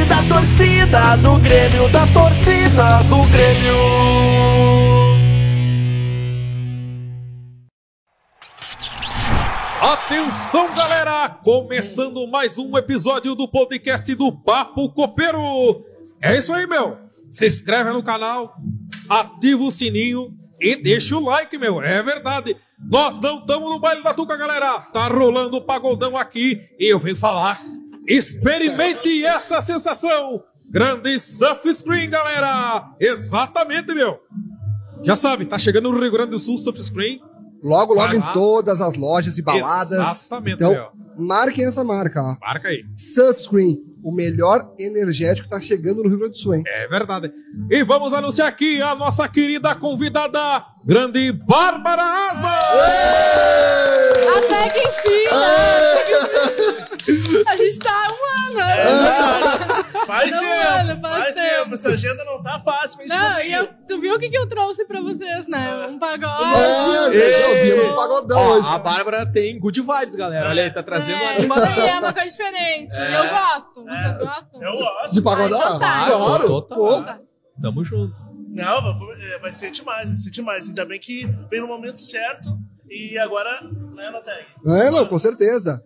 da torcida do Grêmio, da torcida do Grêmio. Atenção, galera! Começando mais um episódio do podcast do Papo Copeiro. É isso aí, meu. Se inscreve no canal, ativa o sininho e deixa o like, meu. É verdade. Nós não estamos no baile da Tuca, galera. Tá rolando o pagodão aqui e eu venho falar. Experimente essa sensação. Grande surf screen, galera. Exatamente, meu. Já sabe, tá chegando no Rio Grande do Sul surf screen. Logo, logo em todas as lojas e baladas. Exatamente, Então, meu. marquem essa marca, ó. Marca aí. Surf Screen, o melhor energético tá chegando no Rio Grande do Sul, hein? É verdade. E vamos anunciar aqui a nossa querida convidada, grande Bárbara Asma! Até que enfim, né? A gente tá há um ano, né? Faz Não, tempo, mano, faz faz tempo. tempo. Essa agenda não tá fácil pra gente Não, conseguir. e eu, tu viu o que, que eu trouxe pra vocês, né? Um pagode. Ah, eu vi um pagodão Ó, hoje. a Bárbara tem good vibes, galera. Olha aí, tá trazendo uma É, animação. isso aí é uma coisa diferente. E eu gosto. Vocês gostam? Eu gosto. De pagodão? Ah, então tá. Claro. Total. Pô, Tá. Tamo junto. Não, vai- é, vai ser demais, vai ser demais. Ainda bem que vem no momento certo. E agora, né, Nateg? É, não, com certeza.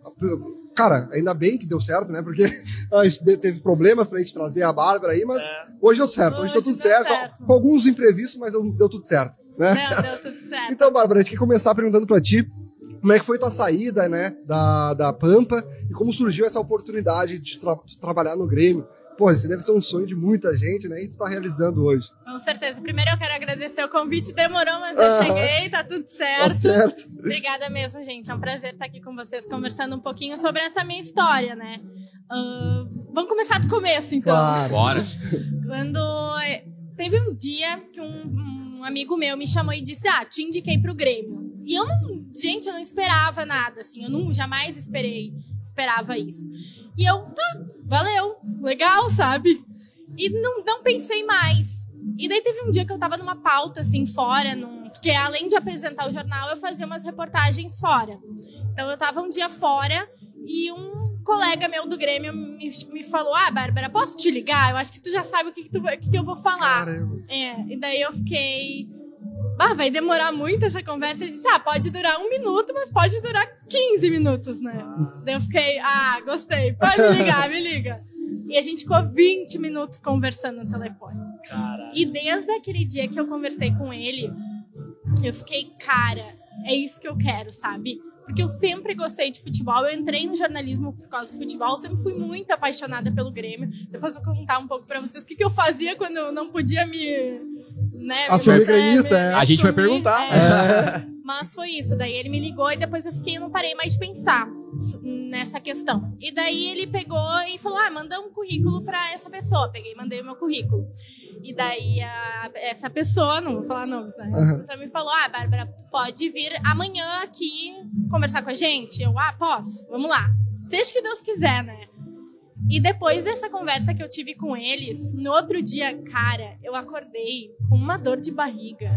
Cara, ainda bem que deu certo, né? Porque a gente teve problemas pra gente trazer a Bárbara aí, mas É. hoje deu certo. Hoje, Hoje deu tudo deu certo. certo. Com alguns imprevistos, mas deu, deu tudo certo, né? Não, deu tudo certo. Então, Bárbara, a gente quer começar perguntando pra ti como é que foi tua saída, né, da, da Pampa e como surgiu essa oportunidade de, tra- de trabalhar no Grêmio. Pô, isso deve ser um sonho de muita gente, né? E tu tá realizando hoje. Com certeza. Primeiro eu quero agradecer o convite. Demorou, mas eu cheguei. Tá tudo Tá certo. certo. Obrigada mesmo, gente. É um prazer estar aqui com vocês conversando um pouquinho sobre essa minha história, né? Ah, vamos começar do começo, então. Claro. Bora. Quando é, teve um dia que um, um amigo meu me chamou e disse: Ah, te indiquei pro Grêmio. E eu não, gente, eu não esperava nada, assim, eu não jamais esperei, esperava isso. E eu, tá, valeu, legal, sabe? E não, não pensei mais. E daí teve um dia que eu tava numa pauta, assim, fora, num, porque além de apresentar o jornal, eu fazia umas reportagens fora. Então eu tava um dia fora e um colega meu do Grêmio me, me falou: Ah, Bárbara, posso te ligar? Eu acho que tu já sabe o que, que, tu, o que, que eu vou falar. Caramba. É, e daí eu fiquei. Ah, vai demorar muito essa conversa. Ele disse: Ah, pode durar um minuto, mas pode durar 15 minutos, né? Daí eu fiquei: Ah, gostei, pode ligar, me liga. E a gente ficou 20 minutos conversando no telefone. E desde aquele dia que eu conversei com ele, eu fiquei, cara, é isso que eu quero, sabe? Porque eu sempre gostei de futebol. Eu entrei no jornalismo por causa do futebol. Eu sempre fui muito apaixonada pelo Grêmio. Depois eu vou contar um pouco pra vocês o que, que eu fazia quando eu não podia me. Né, Assumir gremista, é. A gente vai perguntar. é. Mas foi isso. Daí ele me ligou e depois eu fiquei, eu não parei mais de pensar nessa questão. E daí ele pegou e falou: Ah, manda um currículo pra essa pessoa. Peguei e mandei o meu currículo. E daí a- essa pessoa, não vou falar nomes, né? Essa pessoa me falou: Ah, Bárbara, pode vir amanhã aqui conversar com a gente? Eu, ah, posso, vamos lá. Seja o que Deus quiser, né? E depois dessa conversa que eu tive com eles, no outro dia, cara, eu acordei com uma dor de barriga.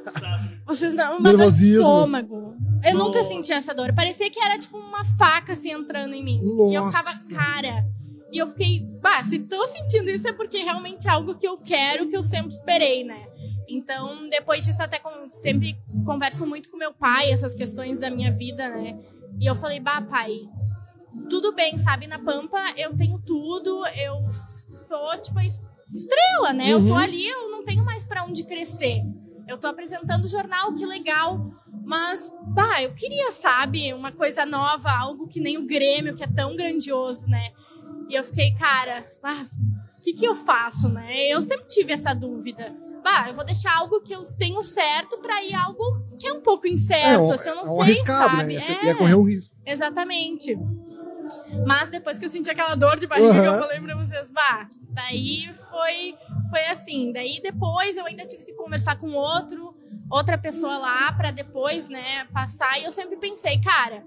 Vocês não, uma dor de estômago. Eu nunca Nossa. senti essa dor. Parecia que era tipo uma faca assim entrando em mim. E eu ficava, Nossa. cara. E eu fiquei, bah, se tô sentindo isso é porque realmente é algo que eu quero, que eu sempre esperei, né? Então, depois disso, até com- sempre converso muito com meu pai, essas questões da minha vida, né? E eu falei, bah, pai, tudo bem, sabe? Na Pampa eu tenho tudo, eu sou, tipo, estrela, né? Eu tô ali, eu não tenho mais pra onde crescer. Eu tô apresentando o jornal, que legal. Mas, bah, eu queria, sabe, uma coisa nova, algo que nem o Grêmio, que é tão grandioso, né? E eu fiquei, cara, ah, o que que eu faço, né? Eu sempre tive essa dúvida. Bah, eu vou deixar algo que eu tenho certo pra ir algo que é um pouco incerto, um, assim, eu não é sei, arriscado, sabe? né? Você É. ia correr um risco. Exatamente. Mas depois que eu senti aquela dor de barriga, Uhum. eu falei pra vocês, bah, daí foi, foi assim. Daí depois eu ainda tive que conversar com outro, outra pessoa lá pra depois, né, passar. E eu sempre pensei, cara,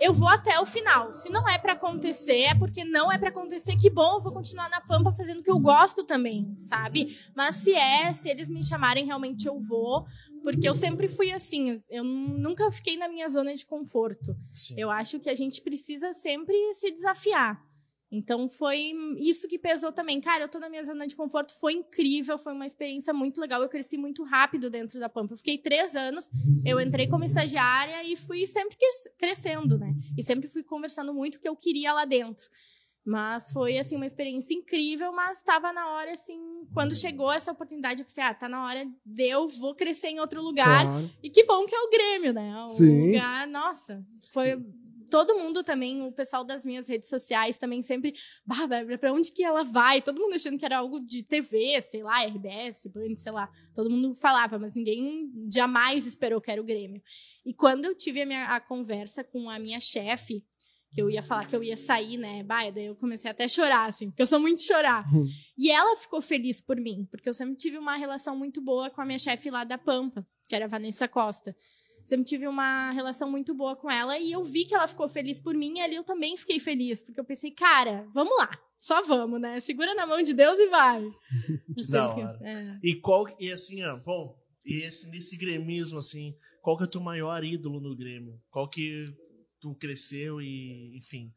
eu vou até o final. Se não é pra acontecer, é porque não é pra acontecer. Que bom, eu vou continuar na Pampa fazendo o que eu gosto também, sabe? Mas se é, se eles me chamarem, realmente eu vou. Porque eu sempre fui assim, eu nunca fiquei na minha zona de conforto. Eu acho que a gente precisa sempre se desafiar. Então foi isso que pesou também. Cara, eu tô na minha zona de conforto, foi incrível, foi uma experiência muito legal. Eu cresci muito rápido dentro da Pampa. Eu fiquei três anos, eu entrei como estagiária e fui sempre cres- crescendo, né? E sempre fui conversando muito o que eu queria lá dentro. Mas foi, assim, uma experiência incrível, mas estava na hora, assim, quando chegou essa oportunidade, eu pensei, ah, tá na hora de eu vou crescer em outro lugar. Claro. E que bom que é o Grêmio, né? O Sim. lugar, nossa, foi todo mundo também, o pessoal das minhas redes sociais também sempre, Bárbara, pra onde que ela vai? Todo mundo achando que era algo de TV, sei lá, RBS, Band, sei lá. Todo mundo falava, mas ninguém jamais esperou que era o Grêmio. E quando eu tive a, minha, a conversa com a minha chefe, que eu ia falar que eu ia sair, né? Bah, daí eu comecei até a chorar, assim, porque eu sou muito chorar. E ela ficou feliz por mim, porque eu sempre tive uma relação muito boa com a minha chefe lá da Pampa, que era a Vanessa Costa. Sempre tive uma relação muito boa com ela e eu vi que ela ficou feliz por mim e ali eu também fiquei feliz, porque eu pensei, cara, vamos lá, só vamos, né? Segura na mão de Deus e vai. Da hora. é. E qual e assim, ó, bom, e esse nesse gremismo assim, qual que é o teu maior ídolo no Grêmio? Qual que tu cresceu e, enfim.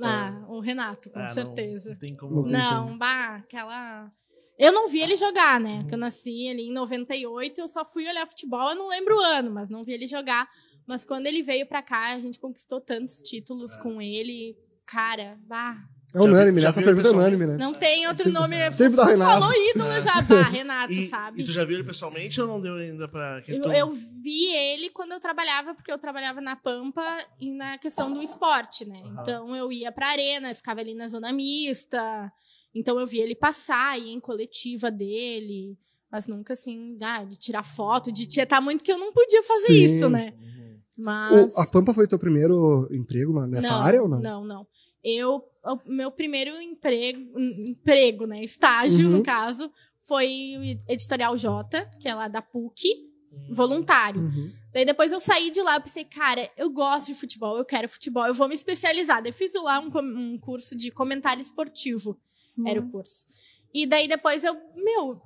Ah, o Renato, com ah, não- certeza. Não, tem como. Não tem Não, bah, aquela. Eu não vi ele jogar, né? Que eu nasci ali em 98, eu só fui olhar futebol, eu não lembro o ano, mas não vi ele jogar. Mas quando ele veio pra cá, a gente conquistou tantos títulos É. com ele. Cara, bah. É unânime, Já né? Essa pergunta é unânime, né? Não tem outro Sempre- nome. sempre dá Renato. Falou ídolo já, bah, Renato, E, sabe? e tu já viu ele pessoalmente ou não deu ainda pra. Que Eu, tu... eu vi ele quando eu trabalhava, porque eu trabalhava na Pampa e na questão do esporte, né? Então eu ia pra arena, ficava ali na zona mista. Então eu vi ele passar, ia em coletiva dele. Mas nunca assim, ah, de tirar foto, de tietar muito, que eu não podia fazer Sim. isso, né? Mas. O- a Pampa foi teu primeiro emprego nessa não, área ou não? Não, não. Eu, o meu primeiro emprego, emprego, né? Estágio, Uhum. no caso, foi o Editorial J, que é lá da PUC, voluntário. Uhum. Daí depois eu saí de lá, eu pensei, cara, eu gosto de futebol, eu quero futebol, eu vou me especializar. Daí fiz lá um, um curso de comentário esportivo, era o curso. E daí depois eu, meu,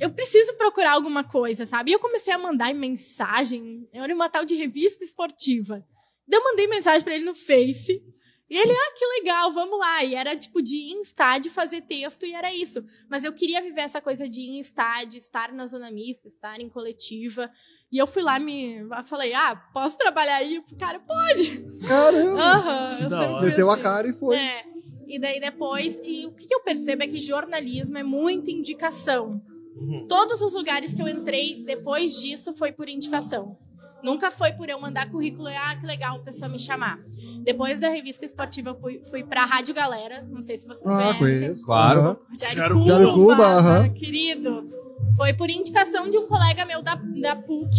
eu preciso procurar alguma coisa, sabe? E eu comecei a mandar mensagem, era uma tal de revista esportiva. Daí eu mandei mensagem pra ele no Face. E ele, ah, que legal, vamos lá. E era tipo de ir em estádio fazer texto e era isso. Mas eu queria viver essa coisa de ir em estádio, estar na zona mista, estar em coletiva. E eu fui lá, me eu falei, ah, posso trabalhar aí? O cara, pode. Caramba! Aham, eu hora. fui Meteu a assim. cara e foi. É. E daí depois, e o que eu percebo é que jornalismo é muito indicação. Uhum. Todos os lugares que eu entrei depois disso foi por indicação. Nunca foi por eu mandar currículo e, ah, que legal, a pessoa me chamar. Depois da revista esportiva, eu fui, fui pra Rádio Galera. Não sei se vocês Ah, conhecem. conheço. Claro. Rogério Jairo Cuba, Jairo Cuba, querido. Foi por indicação de um colega meu da, da PUC,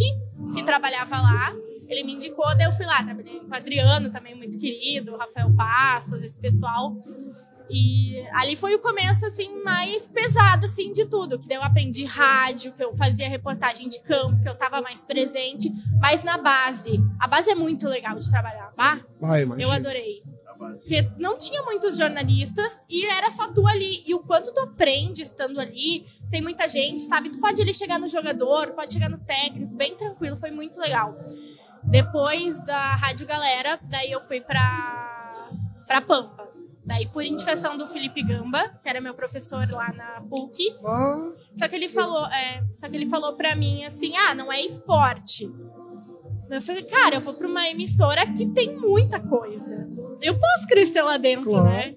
que trabalhava lá. Ele me indicou, daí eu fui lá. Trabalhei com o Adriano, também muito querido, o Rafael Passos, esse pessoal. E ali foi o começo, assim, mais pesado, assim, de tudo. Que daí eu aprendi rádio, que eu fazia reportagem de campo, que eu tava mais presente. Mas na base. A base é muito legal de trabalhar, bah? Vai, imagina. Eu adorei. Porque não tinha muitos jornalistas e era só tu ali. E o quanto tu aprende estando ali, sem muita gente, sabe? Tu pode ali chegar no jogador, pode chegar no técnico, bem tranquilo, foi muito legal. Depois da Rádio Galera, daí eu fui pra, pra Pampa. Daí, por indicação do Felipe Gamba, que era meu professor lá na PUC, Ah, só que ele falou, é, só que ele falou pra mim assim: "Ah, não é esporte". Eu falei: "Cara, eu vou pra uma emissora que tem muita coisa. Eu posso crescer lá dentro, Claro. né?"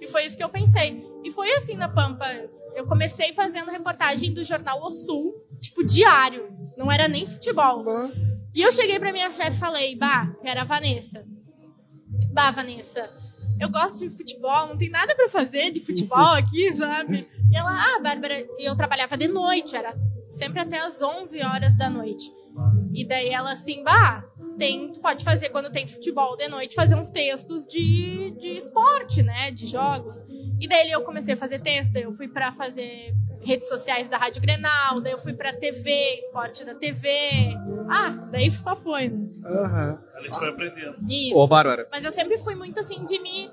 E foi isso que eu pensei. E foi assim na Pampa. Eu comecei fazendo reportagem do jornal O Sul, tipo diário. Não era nem futebol. ah. E eu cheguei pra minha chefe e falei, bah, que era a Vanessa. Bah, Vanessa, eu gosto de futebol, não tem nada pra fazer de futebol aqui, sabe? E ela, ah, Bárbara, e eu trabalhava de noite, era sempre até as 11 horas da noite. E daí ela assim, bah, tem, tu pode fazer quando tem futebol de noite, fazer uns textos de, de esporte, né, de jogos. E daí eu comecei a fazer texto, daí eu fui pra fazer redes sociais da Rádio Grenal, daí eu fui pra TV, esporte da TV. Ah, daí só foi, né? Aham. A gente foi aprendendo. Isso. Ô, Bárbara, Mas eu sempre fui muito assim de me.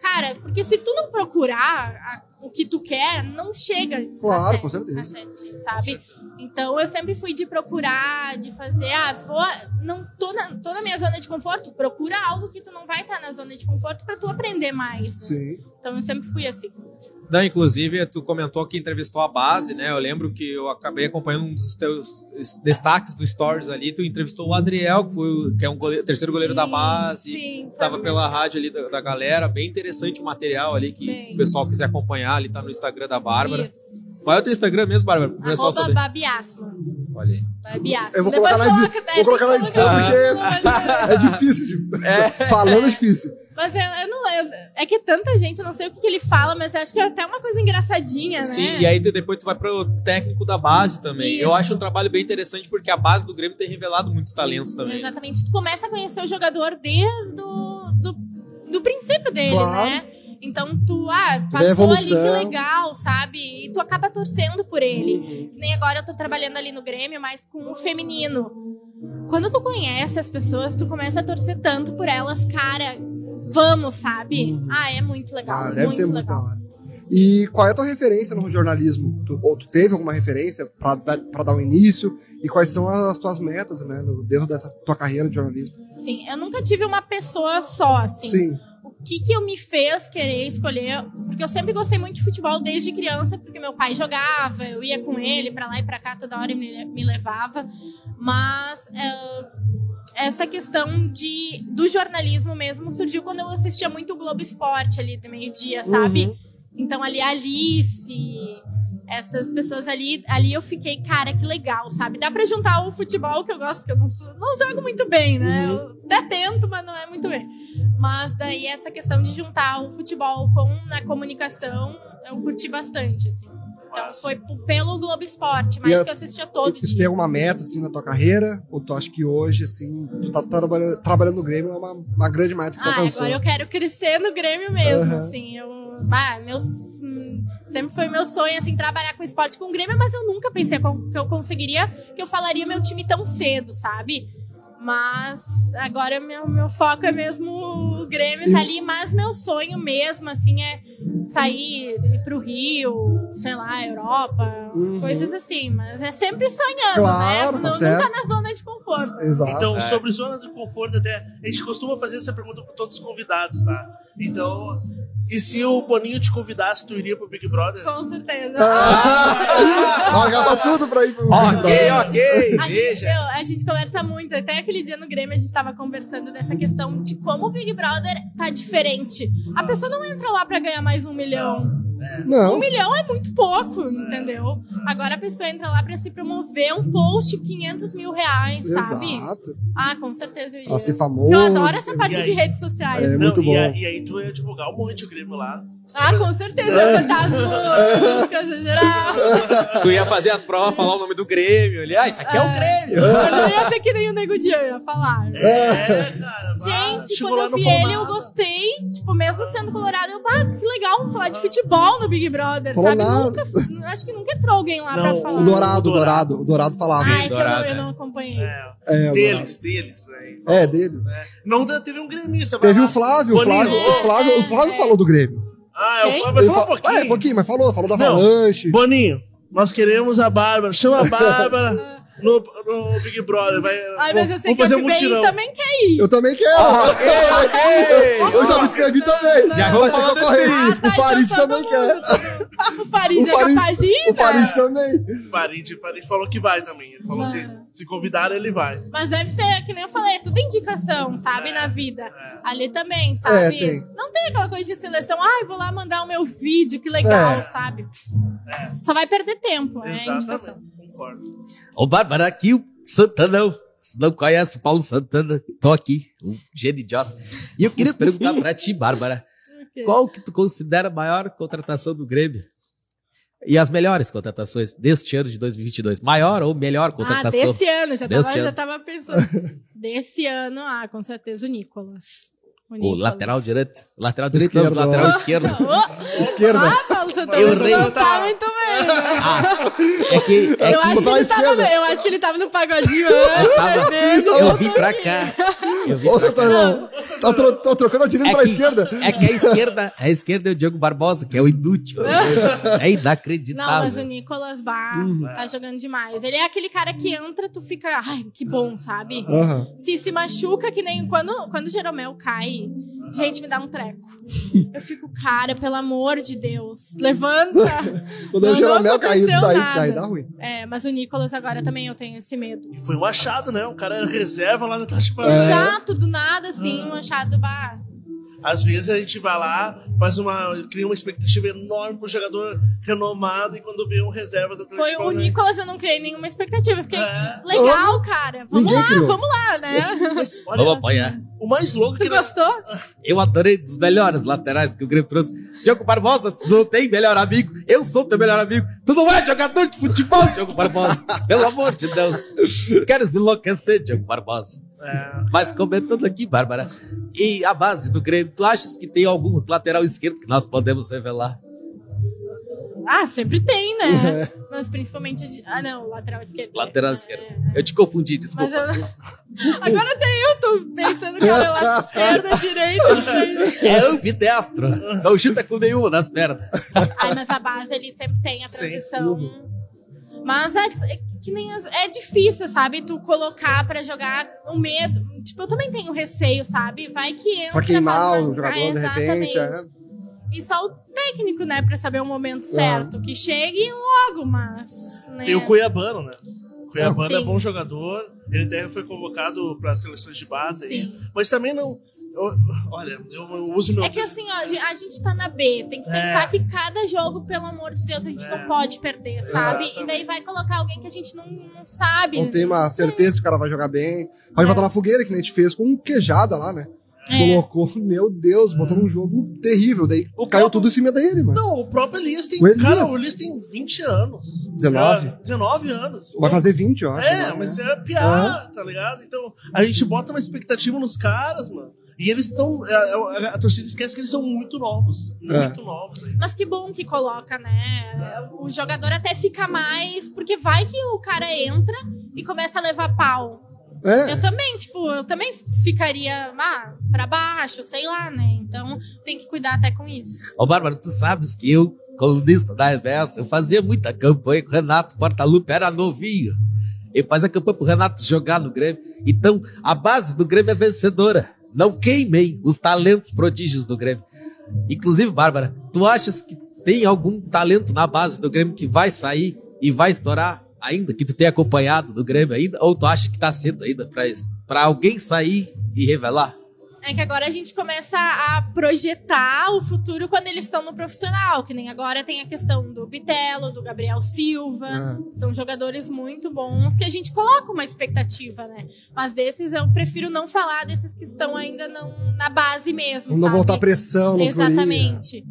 Cara, porque se tu não procurar o que tu quer, não chega. Claro, até- com certeza. até ti, sabe? Então eu sempre fui de procurar, de fazer, ah, vou, não tô na, tô na minha zona de conforto, procura algo que tu não vai estar na zona de conforto pra tu aprender mais. né? Sim. Então eu sempre fui assim. Não, inclusive, tu comentou que entrevistou a base, né? Eu lembro que eu acabei acompanhando um dos teus destaques do Stories ali. Tu entrevistou o Adriel, que, foi o- que é um goleiro- terceiro goleiro da Sim, base. sim, Tava pela rádio ali da, da galera. Bem interessante o material ali que Bem. o pessoal quiser acompanhar. Ali tá no Instagram da Bárbara. Isso. Qual é o teu Instagram mesmo, Bárbara? Pro pessoal Arroba saber. Babi Asma. Olha aí. Babi Asma. Eu vou Depois colocar na edi- coloca, né? vou colocar na edição, porque- É difícil de. Falando é difícil. Mas eu, eu não eu- É que tanta gente, eu não sei o que, que ele fala, mas eu acho que é até uma coisa engraçadinha, né? Sim, e aí depois tu vai pro técnico da base também. Isso. Eu acho um trabalho bem interessante porque a base do Grêmio tem revelado muitos talentos também. Exatamente. Tu começa a conhecer o jogador desde o do, do princípio dele, Claro. né? Então tu, ah, passou ali, que legal, sabe? E tu acaba torcendo por ele. Uhum. Que nem agora eu tô trabalhando ali no Grêmio, mas com o feminino. Quando tu conhece as pessoas, tu começa a torcer tanto por elas, cara, vamos, sabe? Ah, é muito legal. Uhum. Ah, muito deve ser muito legal. E qual é a tua referência no jornalismo? Tu, ou tu teve alguma referência pra, dar- um início? E quais são as tuas metas, né? no- Dentro dessa tua carreira de jornalismo? Sim, eu nunca tive uma pessoa só, assim. Sim. O que que eu me fez querer escolher, porque eu sempre gostei muito de futebol desde criança, porque meu pai jogava, eu ia com ele pra lá e pra cá toda hora ele me, me levava, mas é, essa questão de do jornalismo mesmo surgiu quando eu assistia muito o Globo Esporte ali do meio-dia, sabe? Então ali a Alice, essas pessoas ali, ali eu fiquei, cara, que legal, sabe? Dá pra juntar o futebol que eu gosto, que eu não, sou- não jogo muito bem, né? Eu até tento, mas não é muito bem. Mas daí essa questão de juntar o futebol com a comunicação, eu curti bastante, assim. Então foi pelo Globo Esporte, mas a- que eu assistia todo E tu tem dia. alguma meta, assim, na tua carreira? Ou tu acha que hoje, assim, tu tá trabalhando, trabalhando no Grêmio é uma, uma grande meta que tu Ah, alcançou? agora eu quero crescer no Grêmio mesmo, Aham. assim. Eu, ah, meus, sempre foi meu sonho, assim, trabalhar com esporte com o Grêmio, mas eu nunca pensei que eu conseguiria, que eu falaria meu time tão cedo, sabe? Mas agora meu, meu foco é mesmo o Grêmio tá ali, mas meu sonho mesmo, assim, é sair, ir pro Rio, sei lá, Europa, Uhum. coisas assim. Mas é sempre sonhando, Claro, né? tá Não- certo. nunca na zona de conforto. Exato. Então, sobre zona de conforto, até a gente costuma fazer essa pergunta para todos os convidados, tá? Então, e se o Boninho te convidasse, tu iria pro Big Brother? Com certeza. Ah, largava tudo pra ir pro Ok, ok, A gente, veja. meu, a gente conversa muito. Até aquele dia no Grêmio a gente tava conversando dessa questão de como o Big Brother tá diferente. A pessoa não entra lá pra ganhar mais um milhão. Um Não, milhão é muito pouco, entendeu? Agora a pessoa entra lá pra se promover um post 500 mil reais, sabe? exato. Ah, com certeza eu. Pra ser famoso. Eu adoro essa parte aí? de redes sociais. É muito e, bom. e aí tu ia divulgar um monte o Grêmio lá. Ah, com certeza. Eu ia cantar as músicas em geral. Tu ia fazer as provas, falar o nome do Grêmio ali. Ah, isso aqui é, o Grêmio. Eu não ia ser que nem o Nego Di, eu ia falar. É, cara. vá. Gente, Chegou quando eu vi ele, eu nada. gostei. Tipo, mesmo sendo colorado, eu, ah, que legal, falar de futebol no Big Brother, Falou sabe? Nunca, acho que nunca entrou alguém lá Não, pra falar. O Dourado, o Dourado, o Dourado falava. Ai, que eu, não, eu é. não acompanhei. É, É, deles, deles, né? É, dele. Não teve um gremista. mas Teve lá- o Flávio, o. Flávio, o Flávio, o Flávio falou do Grêmio. Ah, é o Quem? Flávio, mas fala um pouquinho. É, um pouquinho, mas falou, falou da Não. Avalanche. Boninho, nós queremos a Bárbara. Chama a Bárbara no, no Big Brother. Vai, Ai, mas eu sei vamos que um FBI mutirão. também quer ir. Eu também quero. Eu já me inscrevi também. Já ter falar correr. Ah, tá, O Farid também quer. O Farid O é Farid, capaz de ir, o Farid né? também. Farid, Farid falou que vai também. Ele falou que se convidar, ele vai. Mas deve ser, que nem eu falei, é tudo indicação, sabe, na vida. Ali também, sabe? É, tem. Não tem aquela coisa de seleção, ai, vou lá mandar o meu vídeo, que legal, É. sabe? Só vai perder tempo, é indicação. Concordo. Ô, Bárbara, aqui o Santanão. Se não conhece o Paulo Santana, tô aqui, um gênio idiota. E eu queria perguntar pra ti, Bárbara, qual que tu considera a maior contratação do Grêmio? E as melhores contratações deste ano de 2022? Maior ou melhor Ah, contratação? desse ano, já Deste tava, já ano. tava pensando. desse ano, ah, com certeza o Nicolas. O lateral direito. Lateral direito, não, Esquerdo. lateral esquerdo. Oh, Esquerda. Ah, Paulo você ri. não tá muito bem. né? É que, é eu, que acho que ele tava no, eu acho que ele tava no pagodinho antes, tava- bebendo. eu vim pra cá. Ô. Santanão. Tá, tro tá trocando a direita É pra que, esquerda. é que a esquerda, a esquerda é o Diogo Barbosa, que é o inútil. É Não, inacreditável. mas o Nicolas Bar tá jogando demais. Ele é aquele cara que entra, tu fica, ai, que bom, sabe? Aham. Se se machuca, que nem quando, quando o Jeromel cai, gente, me dá um treco. Eu fico, cara, pelo amor de Deus, levanta. Quando é o Não, Jeromel caiu, daí, daí dá ruim. É, mas o Nicolas agora também eu tenho esse medo. E foi um achado, né? O cara era reserva lá da Taxa Exato, do nada, assim, um achado, bah. Às vezes a gente vai lá, faz uma. cria uma expectativa enorme pro jogador renomado e quando vê um reserva da Foi Atlético o Paranaense- Nicolas, eu não criei nenhuma expectativa. Fiquei, É. legal, cara. Vamos lá, criou. vamos lá, né? Mas, olha, Vamos apanhar. o mais louco Tu que gostou? Eu adorei dos melhores laterais que o Grêmio trouxe. Diogo Barbosa, tu não tem melhor amigo. Eu sou teu melhor amigo. Tu não é jogador de futebol, Diogo Barbosa. Pelo amor de Deus. Queres me enlouquecer, Diogo Barbosa. É, Mas comentando aqui, Bárbara, e a base do Grêmio, tu achas que tem algum lateral esquerdo que nós podemos revelar? Ah, sempre tem, né? Mas principalmente. a de- Ah, não, lateral esquerdo. Lateral É, esquerdo. é. Eu te confundi, Mas desculpa. eu... Agora até eu tô pensando, cara, lá esquerda, direita, não sei. É ambidestro. Não chuta com nenhuma nas pernas. Ai, mas a base ele sempre tem a transição. Mas é, é que nem as- é difícil, sabe? Tu colocar pra jogar o medo. Tipo, eu também tenho receio, sabe? Vai que entra. Pra queimar o jogador, Ah, de repente. exatamente. é. E só o técnico, né, pra saber o momento certo. Que chegue logo, mas. Né? tem o Cuiabano, né? O Cuiabano é Sim. bom jogador, ele até foi convocado para seleções de base, aí, Sim. mas também não. eu- olha, eu, eu uso meu. É que assim, ó, a gente tá na B, tem que pensar É. que cada jogo, pelo amor de Deus, a gente não pode perder, sabe? E daí vai colocar alguém que a gente não, não sabe. Não tem uma certeza que o cara vai jogar bem. Pode botar na fogueira, que nem a gente fez com um queijada lá, né? É. Colocou, meu Deus, botou num jogo terrível. Daí O caiu próprio- tudo em cima dele, mano. Não, o próprio Elias tem. O Elias. Cara, o Elias tem 20 anos. 19? Já- 19 anos. Vai fazer 20, eu acho. É, agora, mas né? é piada, tá ligado? Então, a gente bota uma expectativa nos caras, mano. E eles estão. A, a- a torcida esquece que eles são muito novos. É. Muito novos. aí. Mas que bom que coloca, né? O jogador até fica mais. Porque vai que o cara entra e começa a levar pau. É, Eu também, tipo, eu também ficaria ah, pra baixo, sei lá, né? Então tem que cuidar até com isso. Ô, Bárbara, tu sabes que eu, colunista da RBS, eu fazia muita campanha com o Renato Portaluppi, era novinho. Eu fazia campanha pro Renato jogar no Grêmio. Então, a base do Grêmio é vencedora. Não queimem os talentos prodígios do Grêmio. Inclusive, Bárbara, tu achas que tem algum talento na base do Grêmio que vai sair e vai estourar ainda, que tu tem acompanhado do Grêmio ainda? Ou tu acha que tá cedo ainda pra isso? Pra alguém sair e revelar? É que agora a gente começa a projetar o futuro quando eles estão no profissional, que nem agora tem a questão do Bitelo, do Gabriel Silva. Ah. São jogadores muito bons que a gente coloca uma expectativa, né? Mas desses eu prefiro não falar desses que estão ainda não, na base mesmo, não sabe? botar pressão nos guris. Exatamente.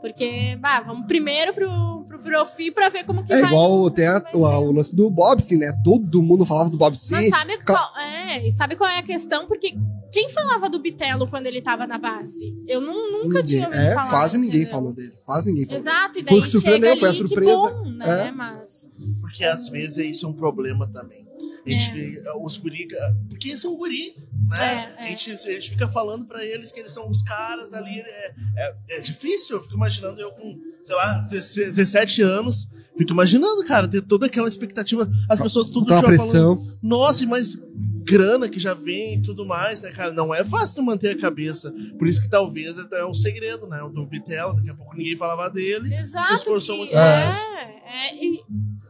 Porque, bah, vamos primeiro pro, pro Profi pra ver como que É vai. igual tem a- vai o, o lance do Bobson, né? Todo mundo falava do Bobson. Mas sabe qual, é, sabe qual é a questão? Porque quem falava do Bitelo quando ele tava na base? Eu nu- nunca Ninguém- tinha ouvido É, falar. quase ninguém entendeu? falou dele. Quase ninguém falou. Exato, e Foi o daí que surpreendeu, foi a surpresa. bom, né? É. Mas Porque às vezes isso é um problema também. A gente, É. Os guri. Porque eles são guri, né? É, é. A, gente, a gente fica falando pra eles que eles são os caras ali. É, é, é difícil. Eu fico imaginando eu com, sei lá, 16, 17 anos. Fico imaginando, cara, ter toda aquela expectativa. As pessoas tudo Aquela já pressão. falando. Nossa, mas grana que já vem e tudo mais, né, cara? Não é fácil manter a cabeça. Por isso que talvez até é um segredo, né? O do Bitelo, daqui a pouco ninguém falava dele. exato. se esforçou muito mais. é, é, e-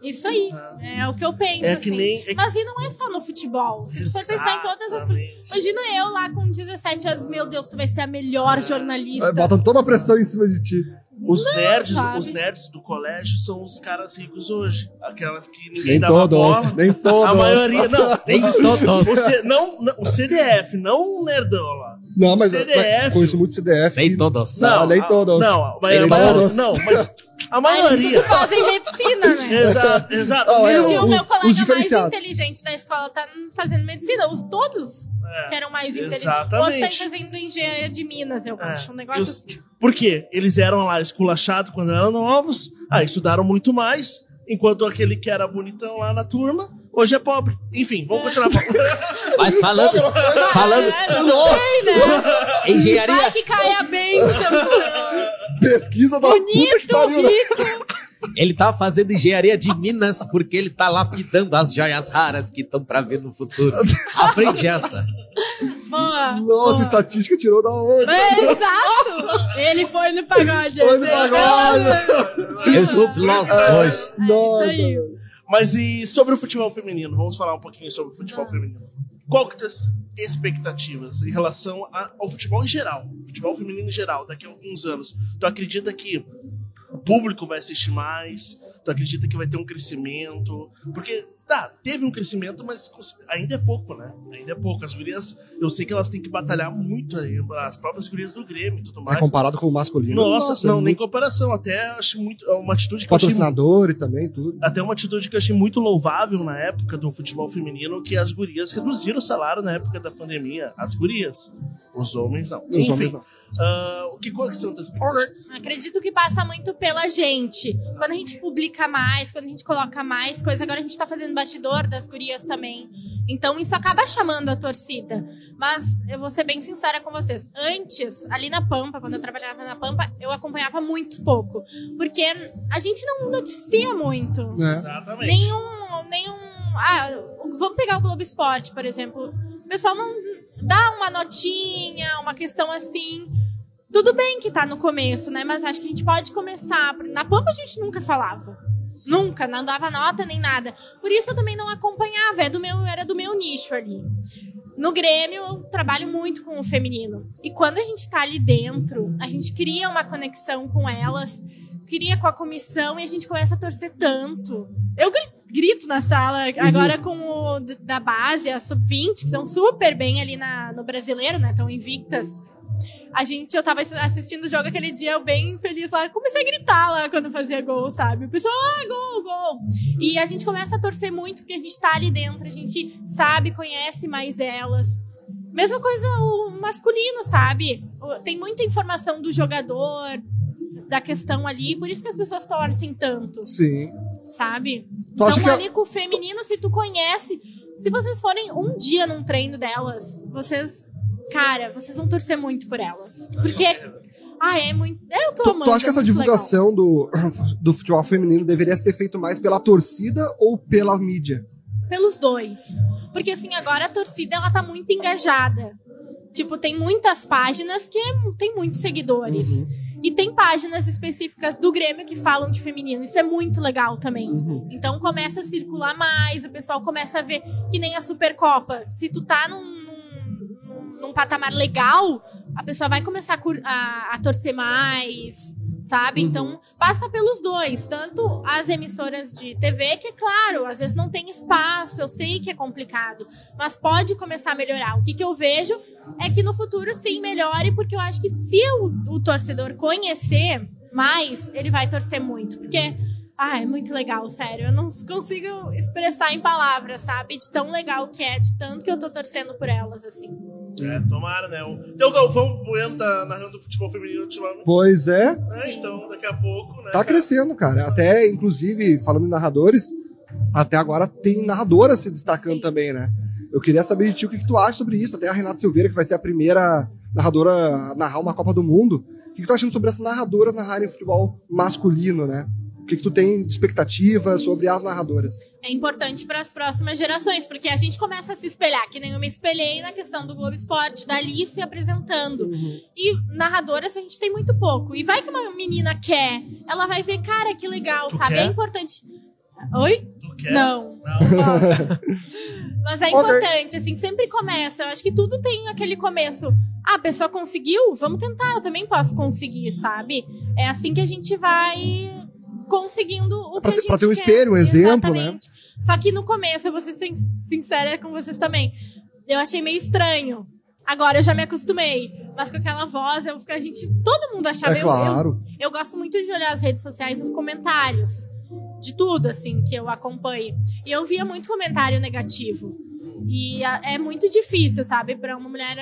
isso aí. É o que eu penso, É que assim. nem- é- Mas e não é só no futebol. Se for pensar em todas as coisas. Imagina eu lá com 17 anos, meu Deus, tu vai ser a melhor jornalista. É, Botam toda a pressão em cima de ti. Os nerds, sabe? os nerds do colégio são os caras ricos hoje. Aquelas que ninguém Nem dava todos, bola. nem todos. A maioria, não. Nem todos. O, C- não, não, o CDF, não o nerdão lá. Não, mas CDF. mas conheço muito CDF. Nem todos. Não, nem a- todos. Não, mas, Nem maioria- todos. não, mas a Ah, eles maioria. tudo fazem medicina, né? exato, exato. Oh, é, E o os- meu colega mais inteligente da escola tá fazendo medicina. Os todos É, que eram mais inteligentes. exatamente. O outro tá fazendo engenharia de Minas, eu É, acho. Um negócio. os- Por quê? Eles eram lá esculachados quando eram novos, aí estudaram muito mais, enquanto aquele que era bonitão lá na turma Hoje é pobre. Enfim, vamos continuar falando. Mas falando, falando, É, não nossa, sei, né? engenharia, Vai que cai a bênção. Pesquisa da puta que Bonito, pariu. né? ele tá fazendo engenharia de Minas porque ele tá lapidando as joias raras que estão pra ver no futuro. Aprende essa. Boa. Nossa, estatística tirou da onde? É, exato. Ele foi no pagode. Foi no ele- pagode. Eu sou hoje. É Nossa. isso aí. Mas e sobre o futebol feminino? Vamos falar um pouquinho sobre o futebol feminino. Que as expectativas em relação ao futebol em geral? Futebol feminino em geral, daqui a alguns anos. Tu acredita que o público vai assistir mais? Tu acredita que vai ter um crescimento? Porque, tá, teve um crescimento, mas ainda é pouco, né? Ainda é pouco. As gurias, eu sei que elas têm que batalhar muito aí, as próprias gurias do Grêmio e tudo É mais. comparado com o masculino. Nossa, não, é nem muito- comparação. Até acho muito. É uma atitude que eu achei Patrocinadores também, tudo. até uma atitude que eu achei muito louvável na época do futebol feminino, que as gurias reduziram o salário na época da pandemia. As gurias. Os homens não. Os Enfim, homens não. O que que são expectativas? Acredito que passa muito pela gente. Quando a gente publica mais, quando a gente coloca mais coisa, agora a gente tá fazendo bastidor das gurias também. Então isso acaba chamando a torcida. Mas eu vou ser bem sincera com vocês. Antes, ali na Pampa, quando eu trabalhava na Pampa, eu acompanhava muito pouco. Porque a gente não noticia muito. né? Exatamente. Nenhum. nenhum ah, vamos pegar o Globo Esporte, por exemplo. O pessoal não dá uma notinha, uma questão assim. Tudo bem que tá no começo, né? Mas acho que a gente pode começar. Na Pampa a gente nunca falava. Nunca, não dava nota nem nada. Por isso eu também não acompanhava, é do meu, era do meu nicho ali. No Grêmio, eu trabalho muito com o feminino. E quando a gente tá ali dentro, a gente cria uma conexão com elas, cria com a comissão e a gente começa a torcer tanto. Eu gri- grito na sala, agora com o da base, a sub-20, que estão super bem ali na, no brasileiro, né? Estão invictas. A gente, eu tava assistindo o jogo aquele dia, eu bem feliz lá, comecei a gritar lá quando fazia gol, sabe? O pessoal, ah, gol, gol. E a gente começa a torcer muito porque a gente tá ali dentro, a gente sabe, conhece mais elas. Mesma coisa o masculino, sabe? Tem muita informação do jogador, da questão ali, por isso que as pessoas torcem tanto, Sim. sabe? Tu então que ali com o feminino, se tu conhece, se vocês forem um dia num treino delas, vocês, cara, vocês vão torcer muito por elas. Porque ah, é muito, eu tô Tu, amando. tu acha que é essa legal. divulgação do, do futebol feminino deveria ser feito mais pela torcida ou pela mídia? Pelos dois. Porque assim, agora a torcida ela tá muito engajada. Tipo, tem muitas páginas que tem muitos seguidores. E tem páginas específicas do Grêmio que falam de feminino. Isso é muito legal também. Então começa a circular mais, o pessoal começa a ver que nem a Supercopa. Se tu tá num, num, patamar legal, a pessoa vai começar a, a- a torcer mais, sabe? Então passa pelos dois, tanto as emissoras de TV, que é claro, às vezes não tem espaço, eu sei que é complicado, mas pode começar a melhorar. O que, que eu vejo é que no futuro sim melhore, porque eu acho que se o, o torcedor conhecer mais, ele vai torcer muito, porque ah, é muito legal, sério. Eu não consigo expressar em palavras, sabe? De tão legal que é, de tanto que eu tô torcendo por elas, assim. É, tomara, né? O teu Galvão Bueno tá narrando futebol feminino ultimamente. Pois é? Sim. Então, daqui a pouco, né? tá crescendo, cara. Até, inclusive, falando em narradores, até agora tem narradoras se destacando Sim. também, né? Eu queria saber de ti o que, que tu acha sobre isso. Até a Renata Silveira, que vai ser a primeira narradora a narrar uma Copa do Mundo. O que, que tu tá achando sobre essas narradoras narrarem futebol masculino, né? O que, que tu tem de expectativa sobre as narradoras? É importante para as próximas gerações, porque a gente começa a se espelhar, que nem eu me espelhei na questão do Globo Esporte, da Alice apresentando. E narradoras a gente tem muito pouco. E vai que uma menina quer, ela vai ver, cara, que legal, Tu sabe? quer? É importante. Oi? Tu quer? Não. Não. Mas é importante, assim, sempre começa. Eu acho que tudo tem aquele começo. Ah, a pessoa conseguiu? Vamos tentar, eu também posso conseguir, sabe? É assim que a gente vai conseguindo o que Pra a ter- gente pra ter um quer. espelho, um exemplo, né? Exatamente. Só que no começo, eu vou ser sin- sincera com vocês também. Eu achei meio estranho. Agora eu já me acostumei. Mas com aquela voz, eu, a gente. Todo mundo achava. É eu- claro. eu, eu gosto muito de olhar as redes sociais e os comentários. De tudo, assim, que eu acompanho. E eu via muito comentário negativo. E é muito difícil, sabe, pra uma mulher.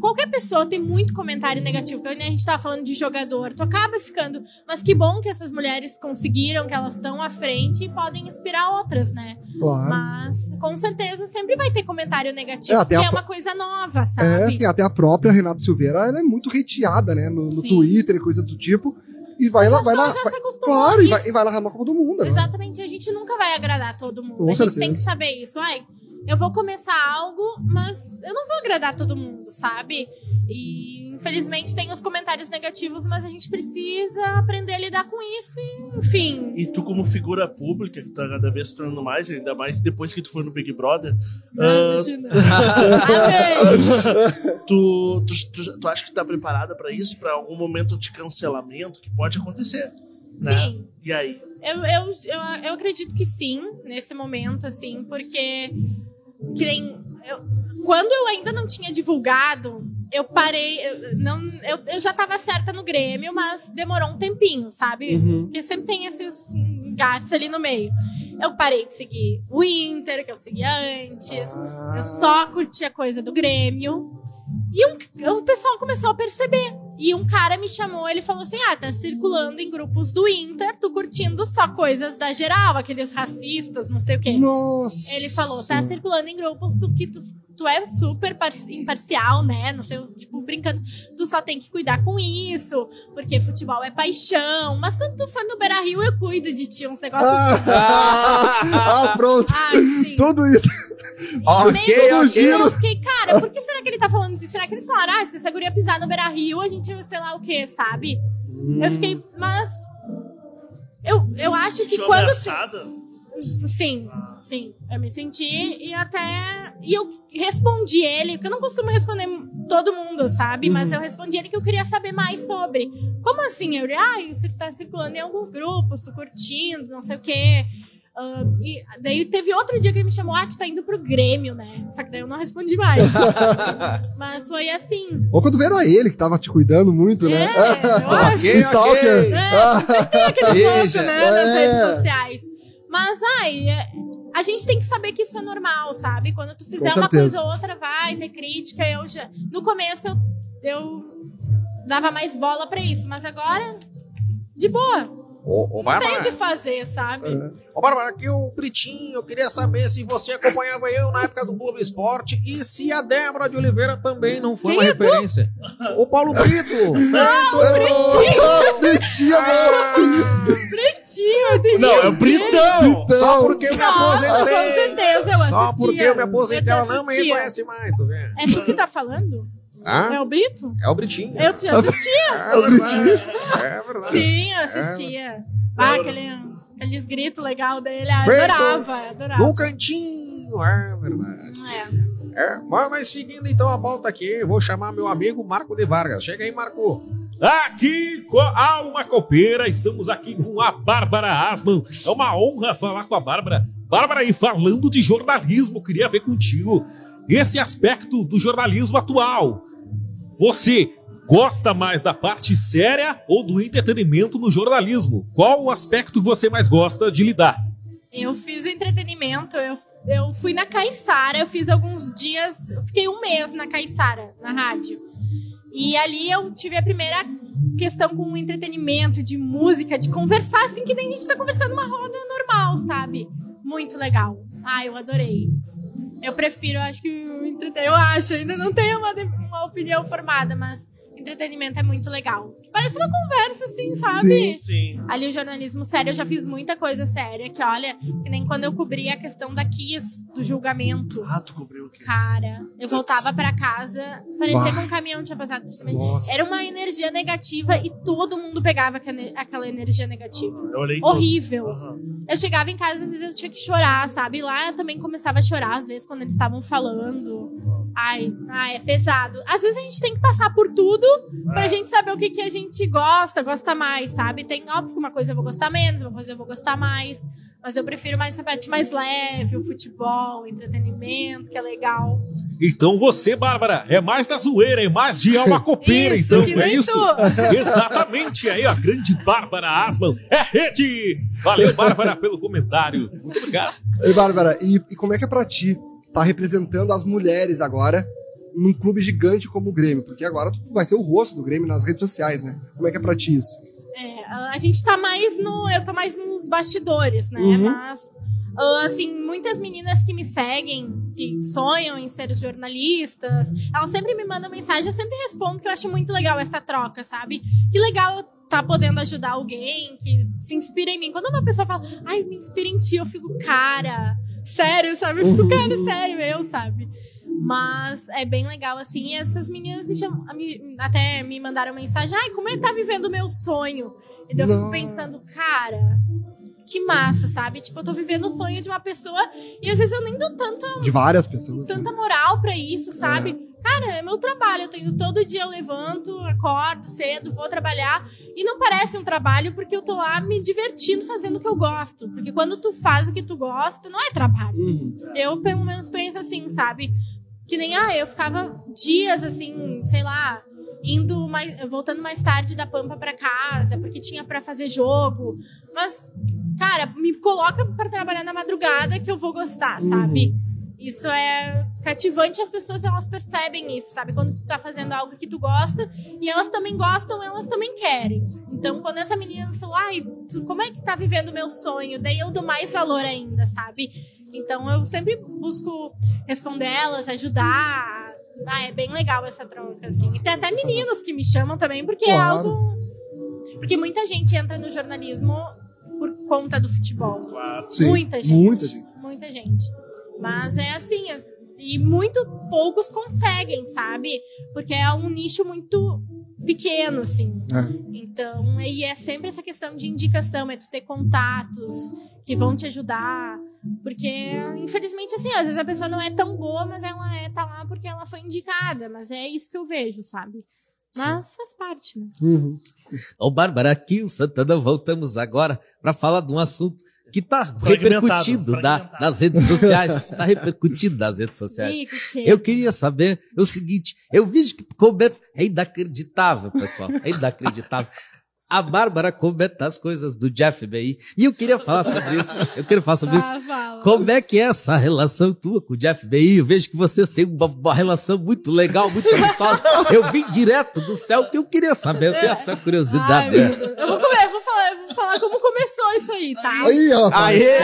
Qualquer pessoa tem muito comentário negativo. Porque a gente tava falando de jogador, tu acaba ficando. Mas que bom que essas mulheres conseguiram, que elas estão à frente e podem inspirar outras, né? Claro. Mas com certeza sempre vai ter comentário negativo, É, porque a é uma coisa nova, sabe? É, assim, até a própria Renata Silveira, ela é muito hateada, né? No, no. Twitter e coisa do tipo. E vai lá, vai lá. vai- claro, e vai, e vai lá na Copa do Mundo. né? Exatamente, a gente nunca vai agradar todo mundo. Com a gente certeza. tem que saber isso. Ai, eu vou começar algo, mas eu não vou agradar todo mundo, sabe? E infelizmente tem os comentários negativos, mas a gente precisa aprender a lidar com isso e, enfim. E tu, como figura pública, que tá cada vez se tornando mais, ainda mais depois que tu foi no Big Brother, ah, imagina. Amém. tu, tu, tu, tu acha que tá preparada pra isso? Pra algum momento de cancelamento que pode acontecer? Né? Sim. E aí? Eu, eu, eu, eu acredito que sim, nesse momento, assim, porque que nem, eu- quando eu ainda não tinha divulgado, eu parei. Eu, não, eu, eu já tava certa no Grêmio, mas demorou um tempinho, sabe? Porque sempre tem esses gatos ali no meio. Eu parei de seguir o Inter, que eu seguia antes. Eu só curtia coisa do Grêmio. E um- o pessoal começou a perceber. E um cara me chamou, ele falou assim: Ah, tá circulando em grupos do Inter, tu curtindo só coisas da geral, aqueles racistas, não sei o quê. Nossa. Ele falou, tá circulando em grupos que tu, tu é super par- imparcial, né? Não sei, tipo, brincando, tu só tem que cuidar com isso, porque futebol é paixão. Mas quando tu for no Beira Rio, eu cuido de ti, uns negócios. Ah, ah, pronto. Ai, sim. Tudo isso. Ok, E giro. eu fiquei, cara, por que será que ele tá falando isso? Será que eles falaram, ah, se essa guria pisar no Beira Rio, a gente, sei lá o quê, sabe? Eu fiquei, mas. Eu, eu acho que quando. ameaçada? Sim, sim. Eu me senti e até. E eu respondi ele, porque eu não costumo responder todo mundo, sabe? Mas eu respondi ele que eu queria saber mais sobre. Como assim? Eu, ah, você tá circulando em alguns grupos, tô curtindo, não sei o quê. Ah, e daí teve outro dia que ele me chamou, ah, tu tá indo pro Grêmio, né? Só que daí eu não respondi mais. Mas foi assim. Ou quando era ele que tava te cuidando muito, É, né? eu acho. O Stalker. É, tem aquele Veja. né, nas É. redes sociais. Mas, ai, é- a gente tem que saber que isso é normal, sabe? Quando tu fizer uma coisa ou outra, vai ter crítica. Eu já... No começo, eu, eu dava mais bola pra isso. Mas agora, de boa. Ô, ô, Tem o Bárbara, que fazer, sabe? ô, Bárbara, aqui o Britinho, eu queria saber se você acompanhava eu na época do Clube Esporte e se a Débora de Oliveira também não foi Quem uma é tu? referência. O Paulo Brito. Oh, Pretinha, Pretinho, entendi. Não, é o Britão! Só porque eu me Nossa, com aposentei. certeza, eu assistia. Só porque eu me aposentei, Eu ela não me reconhece mais, tu vê? É tu que tá falando? Ah, É o Brito? é o Britinho. Eu te assistia. É verdade. É verdade. Sim, eu assistia. Ah, aquele, aqueles gritos legal dele. ah, Feito. Adorava, adorava. No cantinho, é verdade. É. É, mas, mas seguindo então a pauta aqui, vou chamar meu amigo Marco de Vargas. Chega aí, Marco. Aqui com a Alma Copeira, estamos aqui com a Bárbara Asman. É uma honra falar com a Bárbara. Bárbara, e falando de jornalismo, queria ver contigo esse aspecto do jornalismo atual. Você gosta mais da parte séria ou do entretenimento no jornalismo? Qual o aspecto que você mais gosta de lidar? Eu fiz entretenimento, eu, eu fui na Caiçara, eu fiz alguns dias, eu fiquei um mês na Caiçara, na rádio. E ali eu tive a primeira questão com entretenimento, de música, de conversar assim que nem a gente tá conversando numa roda normal, sabe? Muito legal. Ah, eu adorei. Eu prefiro, acho que entretenimento. Eu acho, ainda não tenho uma, uma opinião formada, mas entretenimento é muito legal. Parece uma conversa, assim, sabe? Sim. Sim. Ali o jornalismo sério, eu já fiz muita coisa séria, que olha, que nem quando eu cobri a questão da Kiss, do julgamento. Ah, tu cobriu o que? Cara, eu voltava pra casa, parecia que um caminhão tinha passado por cima. Nossa. Era uma energia negativa e todo mundo pegava aquela- energia negativa. Eu olhei. Horrível. Aham. Eu chegava em casa, às vezes eu tinha que chorar, sabe? Lá eu também começava a chorar, às vezes, quando eles estavam falando. Ai, ai, é pesado. Às vezes a gente tem que passar por tudo pra gente saber o que, que a gente gosta, gosta mais, sabe? Tem, óbvio que uma coisa eu vou gostar menos, uma coisa eu vou gostar mais. Mas eu prefiro mais essa parte mais leve, o futebol, o entretenimento, que é legal. Então você, Bárbara, é mais da zoeira, é mais de alma copeira, Isso, então, que é nem isso? tu. Exatamente, aí a grande Bárbara Asman é rede! Valeu, Bárbara, pelo comentário. Muito obrigado. Ei, Bárbara, e, e como é que é pra ti tá representando as mulheres agora num clube gigante como o Grêmio? Porque agora tu vai ser o rosto do Grêmio nas redes sociais, né? Como é que é pra ti isso? É, a gente tá mais no. Eu tô mais nos bastidores, né? Uhum. Mas. ah, Assim, muitas meninas que me seguem, que sonham em ser jornalistas, elas sempre me mandam mensagem, eu sempre respondo que eu acho muito legal essa troca, sabe? Que legal tá podendo ajudar alguém que se inspira em mim. Quando uma pessoa fala, ai, me inspira em ti, eu fico, cara, sério, sabe? Eu fico, cara, sério, eu, sabe? Mas é bem legal, assim. E essas meninas me chamam, me- até me mandaram mensagem: ai, como é que tá vivendo o meu sonho? E eu fico pensando, cara, que massa, sabe? Tipo, eu tô vivendo o sonho de uma pessoa e às vezes eu nem dou tanta, De várias pessoas. né? tanta moral pra isso, sabe? Cara, é meu trabalho. Eu tenho todo dia eu levanto, acordo cedo, vou trabalhar. E não parece um trabalho porque eu tô lá me divertindo fazendo o que eu gosto. Porque quando tu faz o que tu gosta, não é trabalho. Uhum. Eu, pelo menos, penso assim, sabe? Que nem, ah, eu ficava dias, assim, sei lá, indo mais, voltando mais tarde da Pampa pra casa, porque tinha pra fazer jogo. Mas, cara, me coloca pra trabalhar na madrugada que eu vou gostar, sabe? Isso é cativante, as pessoas elas percebem isso, sabe? Quando tu tá fazendo algo que tu gosta e elas também gostam, elas também querem. Então, quando essa menina me falou, ai, tu, como é que tá vivendo o meu sonho? Daí eu dou mais valor ainda, sabe? Então eu sempre busco responder elas, ajudar. Ah, é bem legal essa troca, assim. E tem até meninos que me chamam também, porque é Claro. algo. Porque muita gente entra no jornalismo por conta do futebol. Claro. Sim, muita gente. muita gente. Muita gente. Mas é assim, as- e muito poucos conseguem, sabe? Porque é um nicho muito pequeno, assim. É. Então, e é sempre essa questão de indicação, é tu ter contatos que vão te ajudar. Porque, infelizmente, assim, às vezes a pessoa não é tão boa, mas ela é, tá lá porque ela foi indicada. Mas é isso que eu vejo, sabe? Mas faz parte, né? Uhum. Ô, Bárbara, aqui o Santana, voltamos agora para falar de um assunto que tá Fragmentado, repercutindo da- nas redes sociais. tá repercutindo nas redes sociais. Que Eu queria saber o seguinte: eu vi que tu comenta. É inacreditável, pessoal. É inacreditável. A Bárbara comenta as coisas do Jeff BI. E eu queria falar sobre isso. Eu queria falar sobre isso. Ah, fala. Como é que é essa relação tua com o Jeff BI? Eu vejo que vocês têm uma, uma relação muito legal, muito amistosa. Eu vim direto do céu que eu queria saber. Eu tenho essa Ai, curiosidade. Deus. Eu vou, comer, eu vou falar, eu vou falar como começou isso aí, tá? Aí, rapaz. Aê!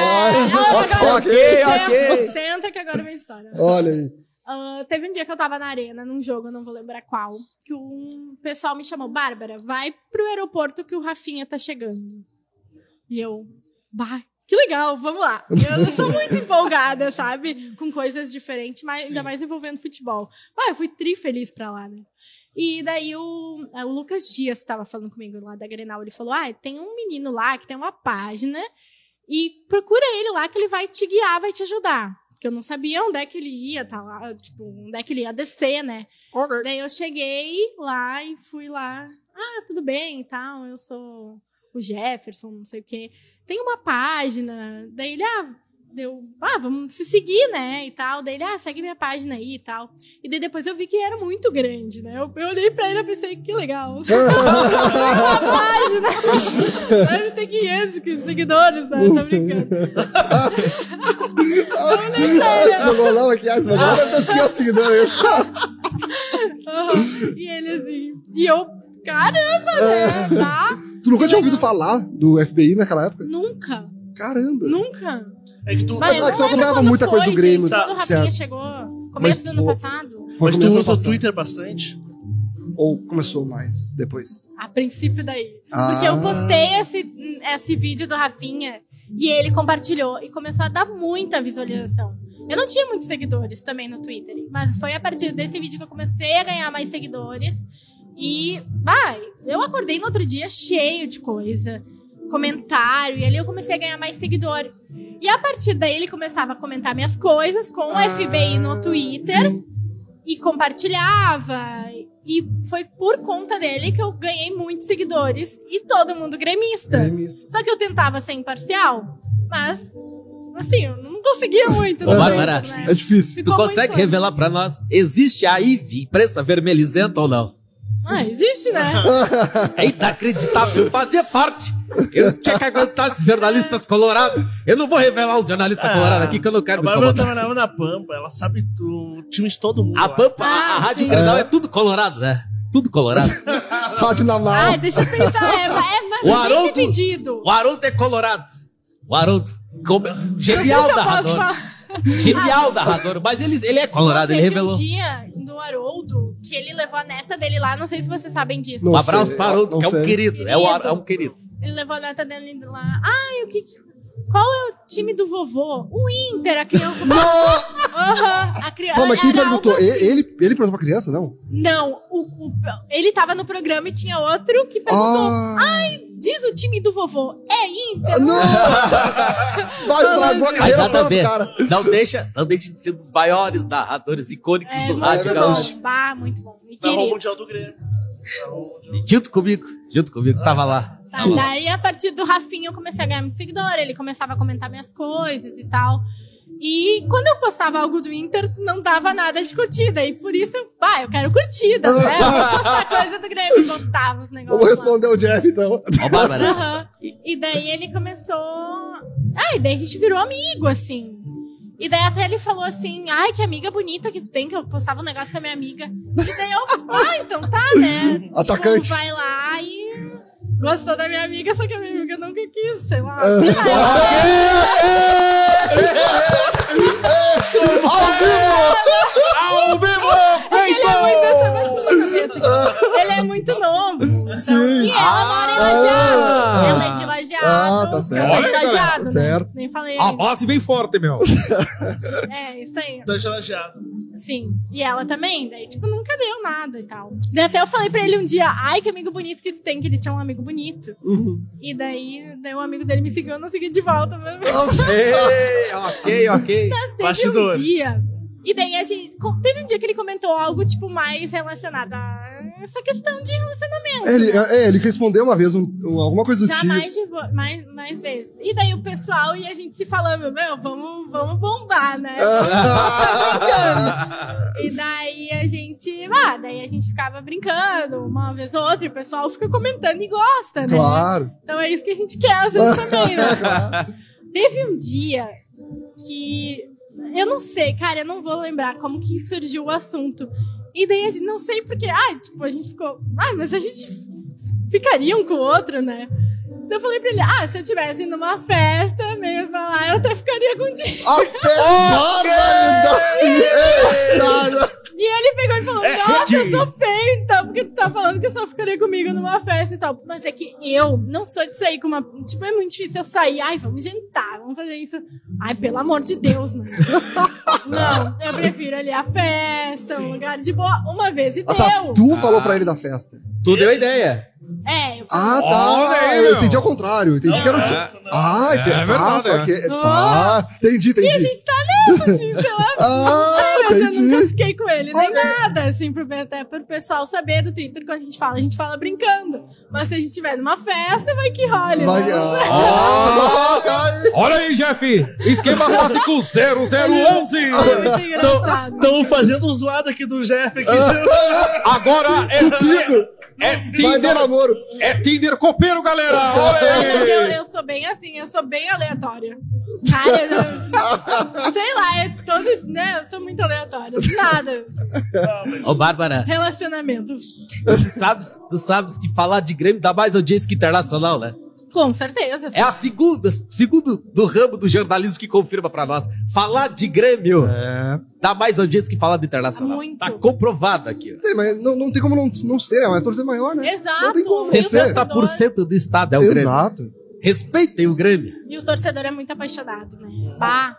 Ok, senta, ok. Senta que agora é minha história. Olha aí. Ah, teve um dia que eu tava na arena, num jogo, eu não vou lembrar qual, que um pessoal me chamou, Bárbara, vai pro aeroporto que o Rafinha tá chegando. E eu, bah, que legal, vamos lá. Eu sou muito empolgada, sabe? Com coisas diferentes, mas ainda mais envolvendo futebol. Ah, eu fui tri feliz pra lá, né? E daí o, o Lucas Dias tava falando comigo lá da Grenal, ele falou, ah, tem um menino lá que tem uma página e procura ele lá que ele vai te guiar, vai te ajudar. Porque eu não sabia onde é que ele ia, tá lá, tipo, onde é que ele ia descer, né? Daí eu cheguei lá e fui lá. Ah, tudo bem e tal, eu sou o Jefferson, não sei o quê. Tem uma página. Daí ele, ah, deu, ah, vamos se seguir, né? E tal. Daí ele, ah, segue minha página aí e tal. E daí depois eu vi que era muito grande, né? Eu, eu olhei pra ele e pensei, que legal. uma página. Deve ter 500 seguidores, né? Tô brincando. olhei pra Ah, mongolão aqui, ah, esse mongolão deve ter 500 seguidores. Aham. E ele assim. E eu, caramba, né? Tá? Tu nunca tinha ouvido falar do FBI naquela época? Nunca, Caramba. nunca. É que tu, Mas ah, não tu lembro acompanhava quando muita coisa foi, do Grêmio, Gente, quando o tá, Rafinha certo. chegou, começo Mas do ano tu- passado, Foi mas tu usa o. Twitter bastante? Ou começou mais depois? a princípio daí. Ah. Porque eu postei esse, esse vídeo do Rafinha e ele compartilhou e começou a dar muita visualização. Eu não tinha muitos seguidores também no Twitter, mas foi a partir desse vídeo que eu comecei a ganhar mais seguidores. E, vai, eu acordei no outro dia cheio de coisa, comentário, e ali eu comecei a ganhar mais seguidor. E a partir daí ele começava a comentar minhas coisas com o Ah, FBI no Twitter Sim. e compartilhava. E foi por conta dele que eu ganhei muitos seguidores e todo mundo gremista. Gremista. Só que eu tentava ser imparcial, mas assim, eu não conseguia muito. Ô, Bárbara, né? É difícil. Tu Ficou consegue muito- revelar pra nós, existe a Ivy imprensa vermelhizenta ou não? Ah, existe, né? É inacreditável, fazia parte. Eu tinha que aguentar esses jornalistas colorados. Eu não vou revelar os jornalistas colorados aqui que eu não quero A me Bárbara incomodar. trabalhava na Pampa, ela sabe tu, o time de todo mundo. A. Pampa, a, a Ah, Rádio. Grenal é tudo colorado, né? Tudo colorado. Rádio Naval. Ai, deixa eu pensar. É, é mas O é bem Haroldo- dividido. O Haroldo é colorado. O Haroldo. Como, genial posso narrador. Genial narrador. Mas ele, ele é colorado, ele revelou. um dia do Haroldo que ele levou a neta dele lá, não sei se vocês sabem disso. Não Um abraço sei, para o Haroldo, que é um sei. querido. É, o, é um querido. Ele levou a neta dele lá. Ai, o que. que- Qual é o time do vovô? O Inter, a criança. Aham, a criança. Calma, quem perguntou? algo assim. Ele, ele perguntou pra criança, não? Não, o, o- ele tava no programa e tinha outro que perguntou. Ah. Ai, diz o time do vovô. É Inter? Não! Vai, estragou a Mas carreira toda do cara. Não deixa, não deixe de ser um dos maiores narradores icônicos É do rádio gaúcho. Bah, muito bom. Me Narrou o. Mundial do Grêmio. Junto comigo, junto comigo, tava lá. Tá, daí, a partir do Rafinha, eu comecei a ganhar muito seguidor. Ele começava a comentar minhas coisas e tal. E quando eu postava algo do Inter, não dava nada de curtida. E por isso, vai, eu quero curtida, né? Eu vou postar coisa do Grêmio, botava os negócios. Vamos lá. responder o Jeff, então. Ó, Bárbara. Aham. E daí ele começou. Ah, e daí a gente virou amigo, assim. E daí até ele falou assim: ai, que amiga bonita que tu tem, que eu postava um negócio com a minha amiga. E daí eu, ah, então tá, né? Atacante. Tipo, vai lá e gostou da minha amiga, só que a minha amiga nunca quis, sei lá. Sei lá. Ao vivo! Ele é muito. Ele é muito novo. Então, Sim. E ela mora em Lajeado. Ela é de Lajeado. Ah, tá certo. Eu sou de. Lajeado, né? Certo. Nem falei. A base vem forte, meu. É, isso aí. Tá geladeado. Sim. E ela também. Daí, tipo, nunca deu nada e tal. Daí até eu falei pra ele um dia, ai, que amigo bonito que tu tem, que ele tinha um amigo bonito. Uhum. E daí, daí um amigo dele me seguiu, eu não segui de volta. Mas Ei, ok, ok. teve Bastidores. um dia. E daí a gente. Teve um dia que ele comentou algo, tipo, mais relacionado a essa questão de relacionamento. Ele, é, ele respondeu uma vez um- um- alguma coisa do Já tipo. mais, de mais, mais vezes. E daí o pessoal e a gente se falando, meu, vamos, vamos bombar, né? e daí a gente. Ah, daí a gente ficava brincando uma vez ou outra, e o pessoal fica comentando e gosta, né? Claro. Então é isso que a gente quer às vezes também, né? Teve um dia que. Eu não sei, cara, eu não vou lembrar como que surgiu o assunto. E daí a gente não sei porque. Ah, tipo, a gente ficou. Ah, mas a gente ficaria um com o outro, né? Então eu falei pra ele, ah, se eu tivesse numa festa, meio pra lá, eu até ficaria contigo. Ah, que barbaridade! E ele pegou e falou, É, nossa, eu sou feio, então, porque tu tá falando que só ficaria comigo numa festa e tal. Mas é que eu não sou de sair com uma. Tipo, é muito difícil eu sair. Ai, vamos jantar, vamos fazer isso. Ai, pelo amor de Deus, né? não, eu prefiro ali a festa, um lugar de boa. Uma vez e Ah, tá. deu. Tu falou pra ele da festa. Tu deu a ideia. É, eu Ah, Olha tá. aí, eu entendi ao contrário. Eu entendi que era o. Ah, entendi. É verdade, ah, só é. que. Ah, entendi, entendi. E a gente tá nessa, assim, sei lá. Ah, Assim, eu nunca fiquei com ele, nem nada, assim, pro, até pro pessoal saber do Twitter quando a gente fala, a gente fala brincando. Mas se a gente tiver numa festa, vai que role, Vai. né? Ah. Olha aí, Jeff. Esquema tático 0011. É muito engraçado. Estamos fazendo os lados aqui do Jeff. Aqui. Agora é Tinder. É Tinder. namoro. É Tinder copeiro, galera. Mas eu, eu sou bem assim, eu sou bem aleatória. Cara, eu, sei lá, é todo, né? Eu sou muito aleatória. Nada. Ô, Bárbara, Relacionamento. tu sabes, tu sabes que falar de Grêmio dá mais audiência que internacional, né? Com certeza. É a segunda, segundo do ramo do jornalismo que confirma pra nós. Falar de Grêmio É. dá mais audiência que falar do internacional. Muito. Tá comprovado aqui. Tem, mas não, não tem como não, não ser, é uma torcida maior, né? Exato. Não tem como não Sim, ser. 70% do estado é o Grêmio. Exato. Respeitem o Grêmio. E o torcedor é muito apaixonado, né? Bah,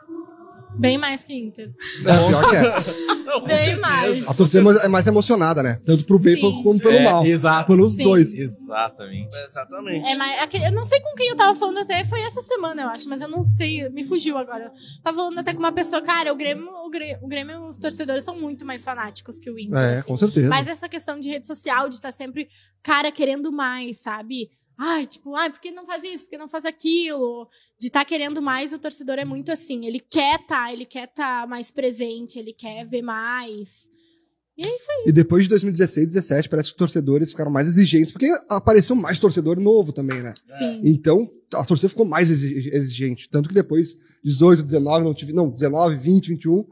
bem mais que Inter. É, pior que é. Não, Bem certeza. mais. A torcida é mais- é emocionada, né? Tanto pro bem Sim. como pelo É, mal. exato. Pelos Sim. dois. Exatamente. Exatamente. É, mas aquele- eu não sei com quem eu tava falando até, foi essa semana, eu acho, mas eu não sei, me fugiu agora. Tava falando até com uma pessoa, cara, o Grêmio, o Grêmio, o Grêmio os torcedores são muito mais fanáticos que o Inter. É, assim. com certeza. Mas essa questão de rede social, de estar sempre, cara, querendo mais, sabe? Ai, tipo, ai, por que não faz isso? Por que não faz aquilo? De estar querendo mais, o torcedor é muito assim. Ele quer tá, ele quer estar mais presente, ele quer ver mais. E é isso aí. E depois de 2016, 17, parece que os torcedores ficaram mais exigentes, porque apareceu mais torcedor novo também, né? Sim. Então, a torcida ficou mais exi- exigente. Tanto que depois, 18, 19, não tive. Não, 19, 20, 21,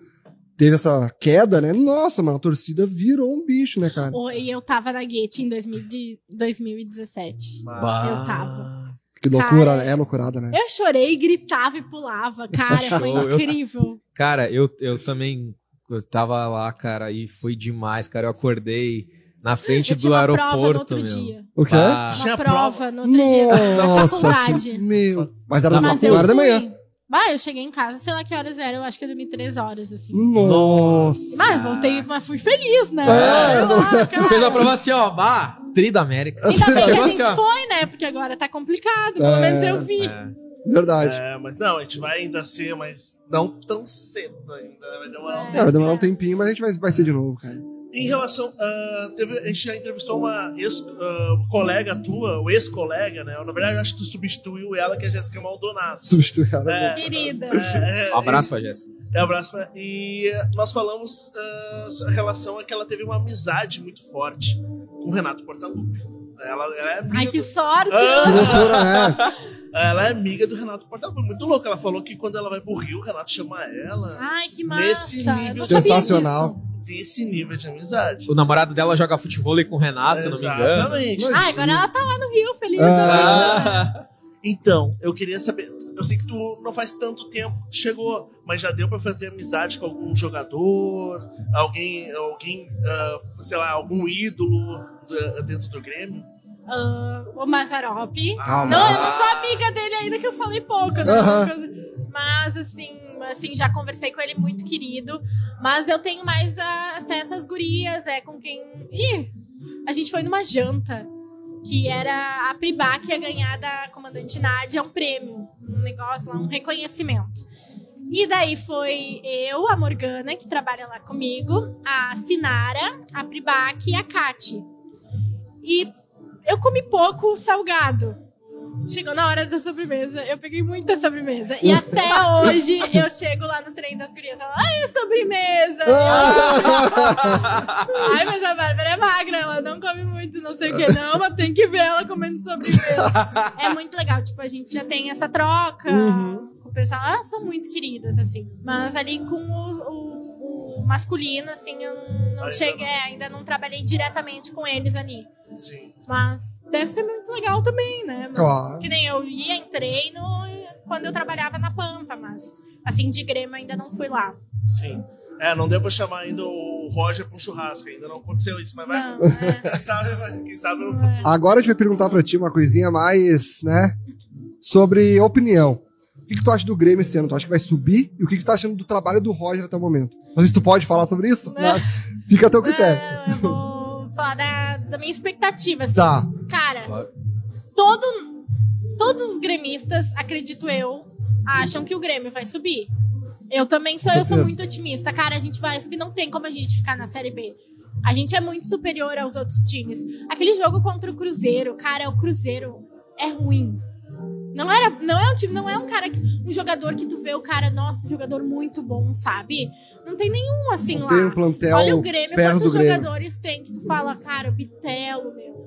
teve essa queda, né? Nossa, mano, a torcida virou um bicho, né, cara? E eu tava na Gate em 2000 de- 2017. Eu tava. Que loucura, Cara. É loucurada, né? Eu chorei, gritava e pulava. Cara, foi incrível. Cara, eu, eu também eu tava lá, cara, e foi demais, cara. Eu acordei na frente Eu tinha do uma prova no aeroporto, outro meu. dia. O quê? Ah, Uma Tinha prova no outro dia. Na Nossa, faculdade. assim, meu. Mas era faculdade da fui. manhã. Bah, eu cheguei em casa, sei lá que horas era, eu acho que eu dormi três horas, assim. Nossa. Mas voltei, mas fui feliz, né? É. Lá. Fez a prova assim, ó, bah, tri da América. Ainda bem que a assim, gente foi, né? Porque agora tá complicado. Pelo É, menos eu vi. Verdade. É, mas não, a gente vai ainda ser, mas não tão cedo ainda. Vai demorar um É, tempo. vai demorar um tempinho, mas a gente vai, vai ser de novo, cara. Em relação. ah, teve, a gente já entrevistou uma ex-colega tua, o ex-colega, né? Na verdade, acho que tu substituiu ela, que é a Jéssica Maldonado. Substituir ela. É, Querida. é, Um abraço pra Jéssica. É, abraço pra... E nós falamos ah, a relação é que ela teve uma amizade muito forte com o Renato Portaluppi. Ela, ela é amiga Ai, que do- sorte! Que Ah! loucura, né? Ela é amiga do Renato Portaluppi. Muito louca. Ela falou que quando ela vai pro Rio, o Renato chama ela. Ai, que massa! Nesse nível Sensacional. disso. Tem esse nível de amizade. O namorado dela joga futebol com o Renato, se eu não me engano. Exatamente. Ah, agora ela tá lá no Rio, feliz. Ah. Então, eu queria saber. Eu sei que tu não faz tanto tempo que chegou, mas já deu pra fazer amizade com algum jogador, alguém, alguém, ah, sei lá, algum ídolo dentro do Grêmio? Ah, o Mazarop. Ah, não, eu não sou amiga dele ainda, que eu falei pouco, né? Aham. Mas, assim, assim, já conversei com ele, muito querido. Mas eu tenho mais ah, acesso às gurias, é com quem... Ih, a gente foi numa janta, que era a Pribac ia ganhar da comandante Nádia um prêmio, um negócio lá, um reconhecimento. E daí foi eu, a Morgana, que trabalha lá comigo, a Sinara, a Pribac e a Kati. E eu comi pouco salgado. Chegou na hora da sobremesa, eu peguei muita sobremesa. E até hoje eu chego lá no trem das gurias e falo, ai, sobremesa! ai, mas a Bárbara é magra, ela não come muito, não sei o que. Não, mas tem que ver ela comendo sobremesa. é muito legal, tipo, a gente já tem essa troca com o pessoal. Elas são muito queridas, assim. Mas ali com o, o- o masculino, assim, eu não, não cheguei, ainda não trabalhei diretamente com eles ali. Sim. Mas deve ser muito legal também, né? Claro. Que nem eu ia em treino quando eu trabalhava na Pampa, mas assim, de Grêmio ainda não fui lá. Sim. É, não deu pra chamar ainda o Roger pra um churrasco, ainda não aconteceu isso, mas vai. Não, é. Quem sabe, vai- quem sabe no futuro. Agora a gente vai perguntar pra ti uma coisinha mais, né? Sobre opinião. O que, que tu acha do Grêmio esse ano? Tu acha que vai subir? E o que, que tu tá achando do trabalho do Roger até o momento? Não sei se tu pode falar sobre isso. mas Fica a teu critério. É, eu vou falar da, da minha expectativa, assim. Tá. Cara, todo, todos os gremistas, acredito eu, acham que o Grêmio vai subir. Eu também sou, eu sou muito otimista. Cara, a gente vai subir, não tem como a gente ficar na Série B. A gente é muito superior aos outros times. Aquele jogo contra o Cruzeiro, cara, o Cruzeiro é ruim. Não era, não é um time, não é um cara, que- um jogador que tu vê o cara, nossa, jogador muito bom, sabe? Não tem nenhum assim Não lá. tem um plantel Olha o Grêmio, quantos do Grêmio. jogadores tem que tu fala, cara, o Bitelo, meu.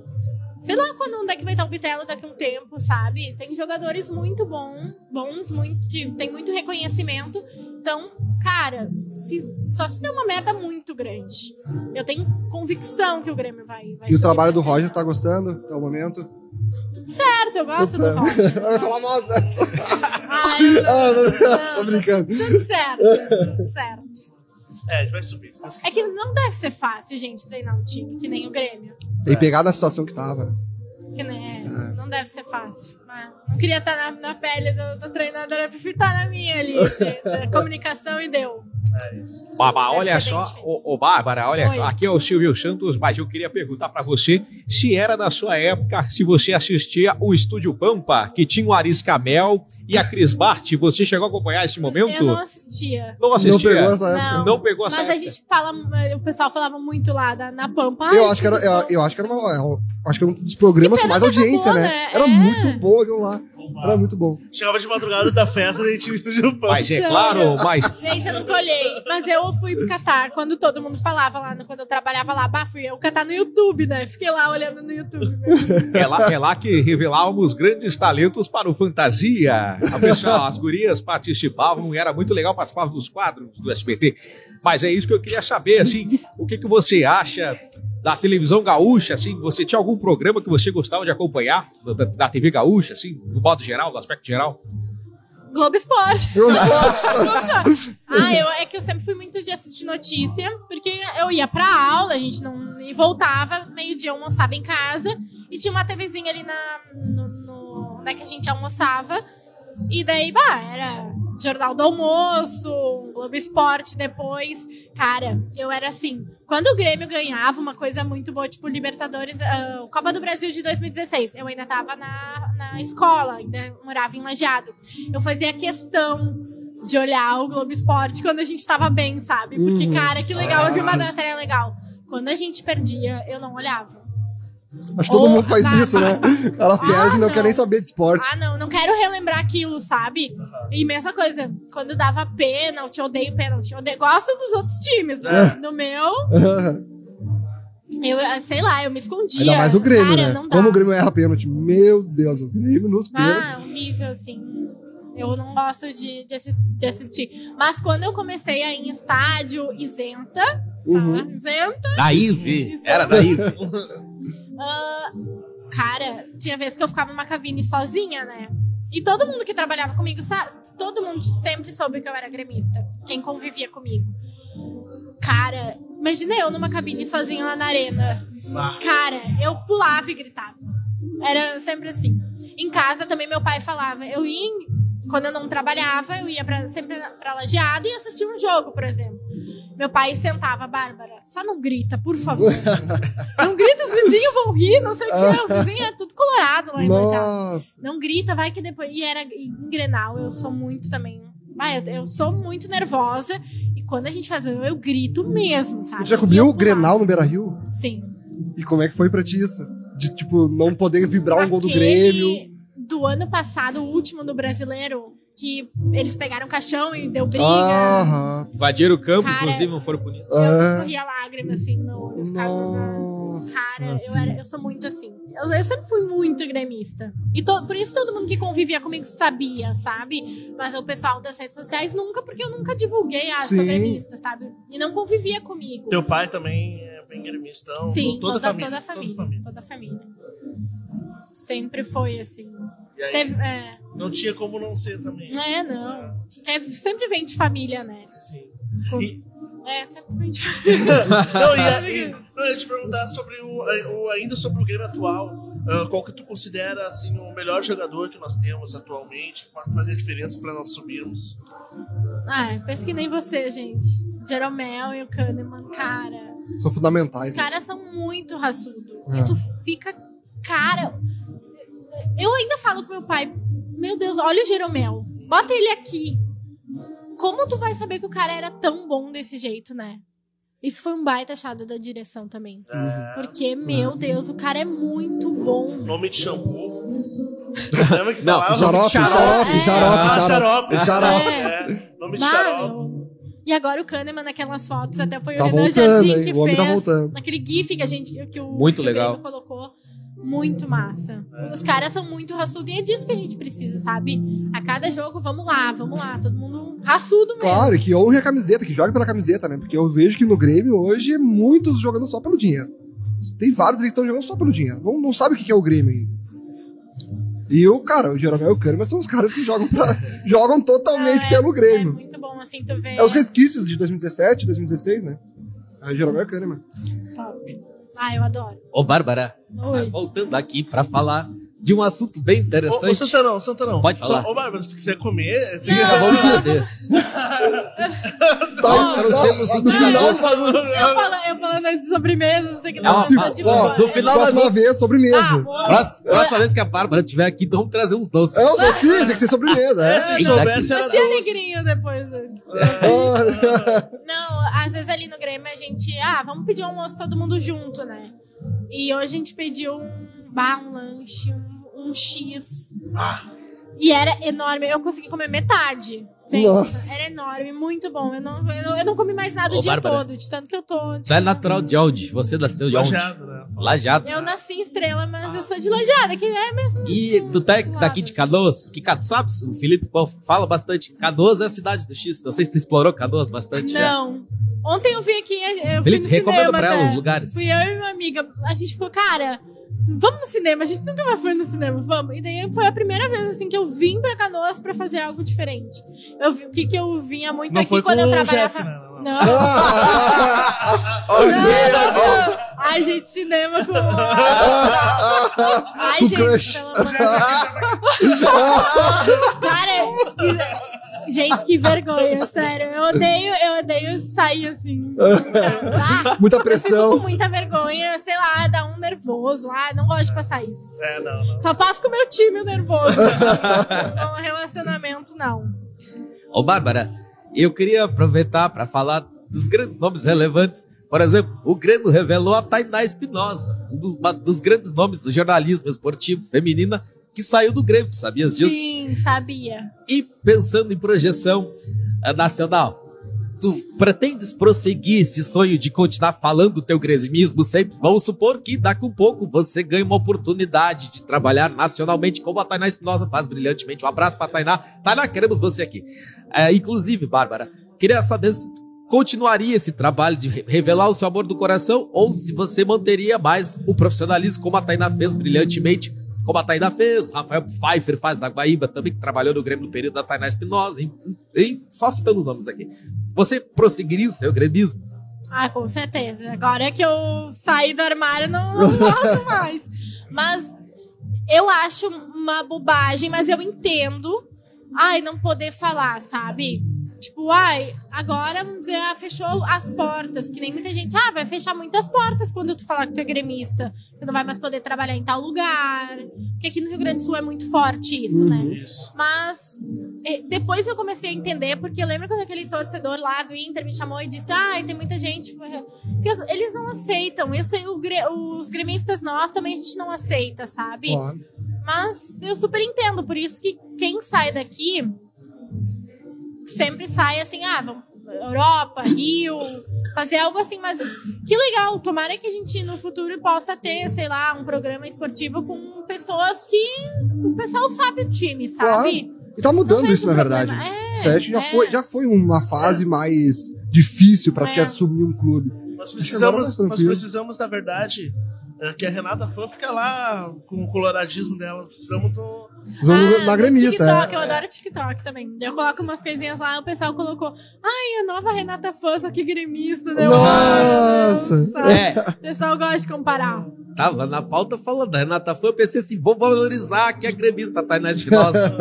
Sei lá quando onde é que vai estar o Bitelo daqui a um tempo, sabe? Tem jogadores muito bom, bons, muito, que tem muito reconhecimento. Então, cara, se, só se der uma merda muito grande. Eu tenho convicção que o Grêmio vai. vai E o trabalho do Roger tá gostando até o momento? Certo, eu gosto do Roger. certo. Vai falar mal? Ai, eu Ah, não- não, não, Tô brincando. Tudo certo, tudo certo. É, a gente vai subir. É que não deve ser fácil, gente, treinar um time, que nem o Grêmio. E pegar na situação que tava. Que né, não deve ser fácil. Mas não queria estar na, na pele do, do treinador, eu prefiro estar na minha ali, de, da comunicação e deu. É isso. Baba, olha só, ô, ô Bárbara, olha, Oi. aqui é o Silvio Santos, mas eu queria perguntar pra você se era da sua época, se você assistia o Estúdio Pampa, que tinha o Aris Camel e a Cris Bart, você chegou a acompanhar esse momento? Eu não assistia. Não Não assistia? pegou essa época. Não, Não pegou essa Mas a época? gente fala, o pessoal falava muito lá da, na Pampa. Eu "Ai, acho que era, eu, Pampa". eu acho que era uma, eu acho que era um dos programas com mais audiência, acabou, né? né? Era É. muito boa aquilo lá. Era muito bom. Chegava de madrugada da festa e tinha o estúdio Pump. Mas é claro, mas Gente, eu nunca olhei. Mas eu fui pro Catar quando todo mundo falava lá, quando eu trabalhava lá, bah, fui eu catar no YouTube, né? Fiquei lá olhando no YouTube. mesmo. é lá, é lá que revelávamos grandes talentos para o Fantasia. A pessoa, as gurias participavam e era muito legal, participavam dos quadros do SBT. Mas é isso que eu queria saber, assim, o que, que você acha da televisão gaúcha, assim, você tinha algum programa que você gostava de acompanhar, da, da TV gaúcha, assim, no modo geral, no aspecto geral? Globo Esporte. ah, eu, é que eu sempre fui muito de assistir notícia, porque eu ia pra aula, a gente não. E voltava, meio-dia almoçava em casa, e tinha uma TVzinha ali na. No, no, né, que a gente almoçava. E daí, bah, era Jornal do Almoço, Globo Esporte depois. Cara, eu era assim. Quando o Grêmio ganhava uma coisa muito boa, tipo Libertadores, ah, Copa do Brasil de 2016, eu ainda tava na, na escola, ainda morava em Lajeado. Eu fazia questão de olhar o Globo Esporte quando a gente tava bem, sabe? Porque, cara, que legal, eu vi uma matéria legal. Quando a gente perdia, eu não olhava. Acho que todo Oh, mundo faz tá. isso, né? Elas Ah, perdem e não não. querem nem saber de esporte. Ah, não, não quero relembrar aquilo, sabe? E mesma coisa, quando dava pênalti, eu odeio pênalti. Eu gosto dos outros times, né? No meu, eu, ah, sei lá, eu me escondia. Ainda mais o Grêmio, Cara, né? Como o Grêmio erra pênalti. Meu Deus, o Grêmio nos pênaltis. Ah, horrível, assim. Eu não gosto de, de, assis- de assistir. Mas quando eu comecei a ir em estádio isenta, Uhum. tá? isenta, Naive. Era naive. ah, cara, tinha vezes que eu ficava numa cabine sozinha, né? E todo mundo que trabalhava comigo, todo mundo sempre soube que eu era gremista. Quem convivia comigo. Cara, imagina eu numa cabine sozinha lá na arena. Cara, eu pulava e gritava. Era sempre assim. Em casa também meu pai falava. Eu ia, em- quando eu não trabalhava, eu ia pra, sempre pra lajeada e assistia um jogo, por exemplo. Meu pai sentava, Bárbara, só não grita, por favor. não grita, os vizinhos vão rir, não sei o que. Os vizinhos é tudo colorado lá em. Não grita, vai que depois. E era em Grenal, eu sou muito também. Ah, eu, eu sou muito nervosa. E quando a gente faz, eu, eu grito mesmo, sabe? Já E cobriu eu o Grenal no Beira-Rio? Sim. E como é que foi pra ti isso? De, tipo, não poder vibrar um gol do Aquele Grêmio. Do ano passado, o último do brasileiro, que eles pegaram o caixão e deu briga. Aham. Invadiram o campo, Cara, inclusive não foram punidos. Eu Ah. escorria lágrima assim no meu olho. Nossa. Cara, eu, assim. era, eu sou muito assim. Eu, eu sempre fui muito gremista. E to- por isso todo mundo que convivia comigo sabia, sabe? Mas o pessoal das redes sociais nunca, porque eu nunca divulguei, ah, sou gremista, sabe? E não convivia comigo. Teu pai também é bem gremistão. Sim, toda, toda, a família. toda a família. Toda a família. Sempre foi assim. E aí, Teve, é, não tinha como não ser também. é, não. É, sempre vem de família, né? Sim. Com- E- É, sempre vem de família. não, e, e, não, eu ia te perguntar sobre o, o- ainda sobre o Grêmio atual. Ah, qual que tu considera assim, o melhor jogador que nós temos atualmente, que pode fazer diferença para nós subirmos? Ah, penso que nem você, gente. Jeromel e o Kahneman, cara. São fundamentais. Os né? caras são muito raçudos. É. E tu fica. Cara. Eu ainda falo com meu pai: Meu Deus, olha o Jeromel. Bota ele aqui. Como tu vai saber que o cara era tão bom desse jeito, né? Isso foi um baita achado da direção também. Porque, meu Deus, o cara é muito bom. Nome de shampoo. Lembra que Não? Xarope, xarope, É. xarope, Ah, xarope. xarope. Xarope. É, nome de xarope. E agora o Kahneman naquelas fotos, até foi Tá o Renan voltando, Jardim hein? que O homem tá fez. voltando. naquele GIF que a gente. Que o, Muito que legal. Colocou. Muito massa. Os caras são muito raçudos e é disso que a gente precisa, sabe? A cada jogo, vamos lá, vamos lá. Todo mundo raçudo mesmo. Claro, e que honre a camiseta, que joga pela camiseta, né? Porque eu vejo que no Grêmio hoje é muitos jogando só pelo dinheiro. Tem vários ali que estão jogando só pelo dinheiro. Não, não sabe o que é o Grêmio ainda. E o cara, o Jeromel e o Kahneman são os caras que jogam, pra- jogam totalmente É, pelo É Grêmio. muito bom, assim, tu vê. É os resquícios de 2017, 2016, né? É o Jeromel e o Kahneman. Top. Ah, eu adoro. Ô, Bárbara, Oi. voltando aqui pra falar de um assunto bem Ô, ô, interessante. Santanão, Santanão. Pode falar. Ô, Bárbara, se quiser comer, Não. Tá bom entender. Tá, eu não sei, no final, Eu, falo, eu falando de sobremesa, não sei o que. Não, mas, de ó, boa. no final É- nós próxima vez, sobremesa. Ah. Próxima, próxima vez que a Bárbara estiver aqui, então vamos trazer uns doces. É o docinho, tem que ser sobremesa. É. se Ainda soubesse, era tinha negrinho depois. antes. Ah, Não, às vezes ali no Grêmio a gente, ah, vamos pedir um almoço todo mundo junto, né? E hoje a gente pediu um bar, um lanche, um, um X. E era enorme. Eu consegui comer metade. Pensa, Nossa. Era enorme, muito bom. Eu não, eu não, eu não comi mais nada o Ô, dia Bárbara. todo, de tanto que eu tô. Tu é natural de onde? Você nasceu de onde? Lajeado, né? Lajado. Eu nasci em estrela, mas eu sou de Lajeada, que é mesmo. E tu tá daqui de Canoas? Porque, sabe, o Felipe fala bastante. Canoas é a cidade do X. Não sei se tu explorou Canoas bastante já. Não. Ontem eu vim aqui, eu fui Felipe, no recomenda cinema pra ela até. os lugares. Fui eu e minha amiga. A gente ficou, cara, vamos no cinema. A gente nunca mais foi no cinema, vamos. E daí foi a primeira vez, assim, que eu vim pra Canoas pra fazer algo diferente. Eu vi o que, que eu vinha muito Não aqui foi quando com eu trabalhava. Jeff, né? Não. não, não, não. Ai, gente, cinema com. Ai, gente, crush. pelo amor de Deus. Cara, gente, que vergonha, sério. Eu odeio, eu odeio sair assim. Tá? Muita Eu fico pressão. com muita vergonha, sei lá, dá um nervoso. Ah, não gosto de passar isso. É, não, não. Só passo com o meu time o nervoso. Com relacionamento, não. Ô, Bárbara, eu queria aproveitar para falar dos grandes nomes relevantes. Por exemplo, o Grêmio revelou a Tainá Espinosa, um dos, uma dos grandes nomes do jornalismo esportivo feminina que saiu do Grêmio, sabias disso? Sim, sabia. E pensando em projeção eh, nacional, tu pretendes prosseguir esse sonho de continuar falando do teu gremismo sempre? Vamos supor que daqui a um pouco você ganha uma oportunidade de trabalhar nacionalmente, como a Tainá Espinosa faz brilhantemente. Um abraço pra Tainá. Tainá, queremos você aqui. Eh, inclusive, Bárbara, queria saber se continuaria esse trabalho de re- revelar o seu amor do coração ou se você manteria mais o profissionalismo como a Tainá fez brilhantemente como a Tainá fez, o Rafael Pfeiffer faz da Guaíba também, que trabalhou no Grêmio no período da Tainá Espinosa, em- em- só citando nomes aqui. Você prosseguiria o seu gremismo? Ah, com certeza. Agora que eu saí do armário, não, não mais. Mas eu acho uma bobagem, mas eu entendo. Ai, não poder falar, sabe? Tipo, ai, agora vamos dizer, ah, fechou as portas. Que nem muita gente, ah, vai fechar muitas portas quando tu falar que tu é gremista. Tu não vai mais poder trabalhar em tal lugar. Porque aqui no Rio Grande do Sul é muito forte isso, né? Isso. Mas eh, depois eu comecei a entender, porque eu lembro quando aquele torcedor lá do Inter me chamou e disse: Ai, tem muita gente. Porque eles não aceitam. Eu sei, os gremistas nós também a gente não aceita, sabe? Claro. Mas eu super entendo, por isso que quem sai daqui sempre sai assim, ah, vamos Europa, Rio, fazer algo assim, mas que legal, tomara que a gente no futuro possa ter, sei lá, um programa esportivo com pessoas que o pessoal sabe o time, sabe? E tá mudando isso, na problema. verdade. É, já, é. foi, já foi uma fase mais difícil pra te É. assumir um clube. Nós Agora precisamos, tá nós precisamos, na verdade, é, que a Renata Fã fica lá com o coloradismo dela. Precisamos do. Ah, na no gremista. TikTok, é. eu adoro TikTok também. Eu coloco umas coisinhas lá, o pessoal colocou. Ai, a nova Renata Fã, só que gremista, né? Nossa! É. O pessoal gosta de comparar. Tava na pauta falando da Renata Fã, eu pensei assim, vou valorizar aqui a gremista Tainá Espinosa.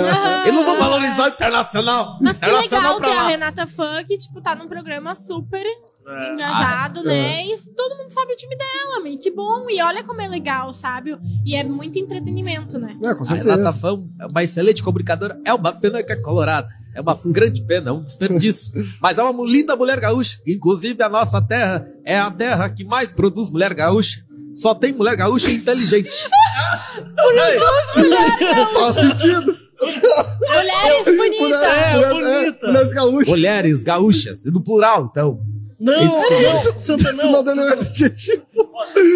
Eu não vou valorizar o internacional. Mas que internacional legal ter a lá. Renata Fã, que, tipo, tá num programa super É. engajado, né? E todo mundo sabe o time dela, e que bom. E olha como é legal, sabe? E é muito entretenimento, né? É, com A certeza. Renata Fã é uma excelente comunicadora. É uma pena que é colorada. É uma grande pena, é um desperdício. Mas é uma linda mulher gaúcha. Inclusive, a nossa terra é a terra que mais produz mulher gaúcha. Só tem mulher gaúcha inteligente. Faz sentido. Mulheres bonitas! Mulher- mulher- bonita. Mulheres gaúchas. Mulheres gaúchas, e no plural, então. Não, não, Santa Tu não não. dando adjetivo.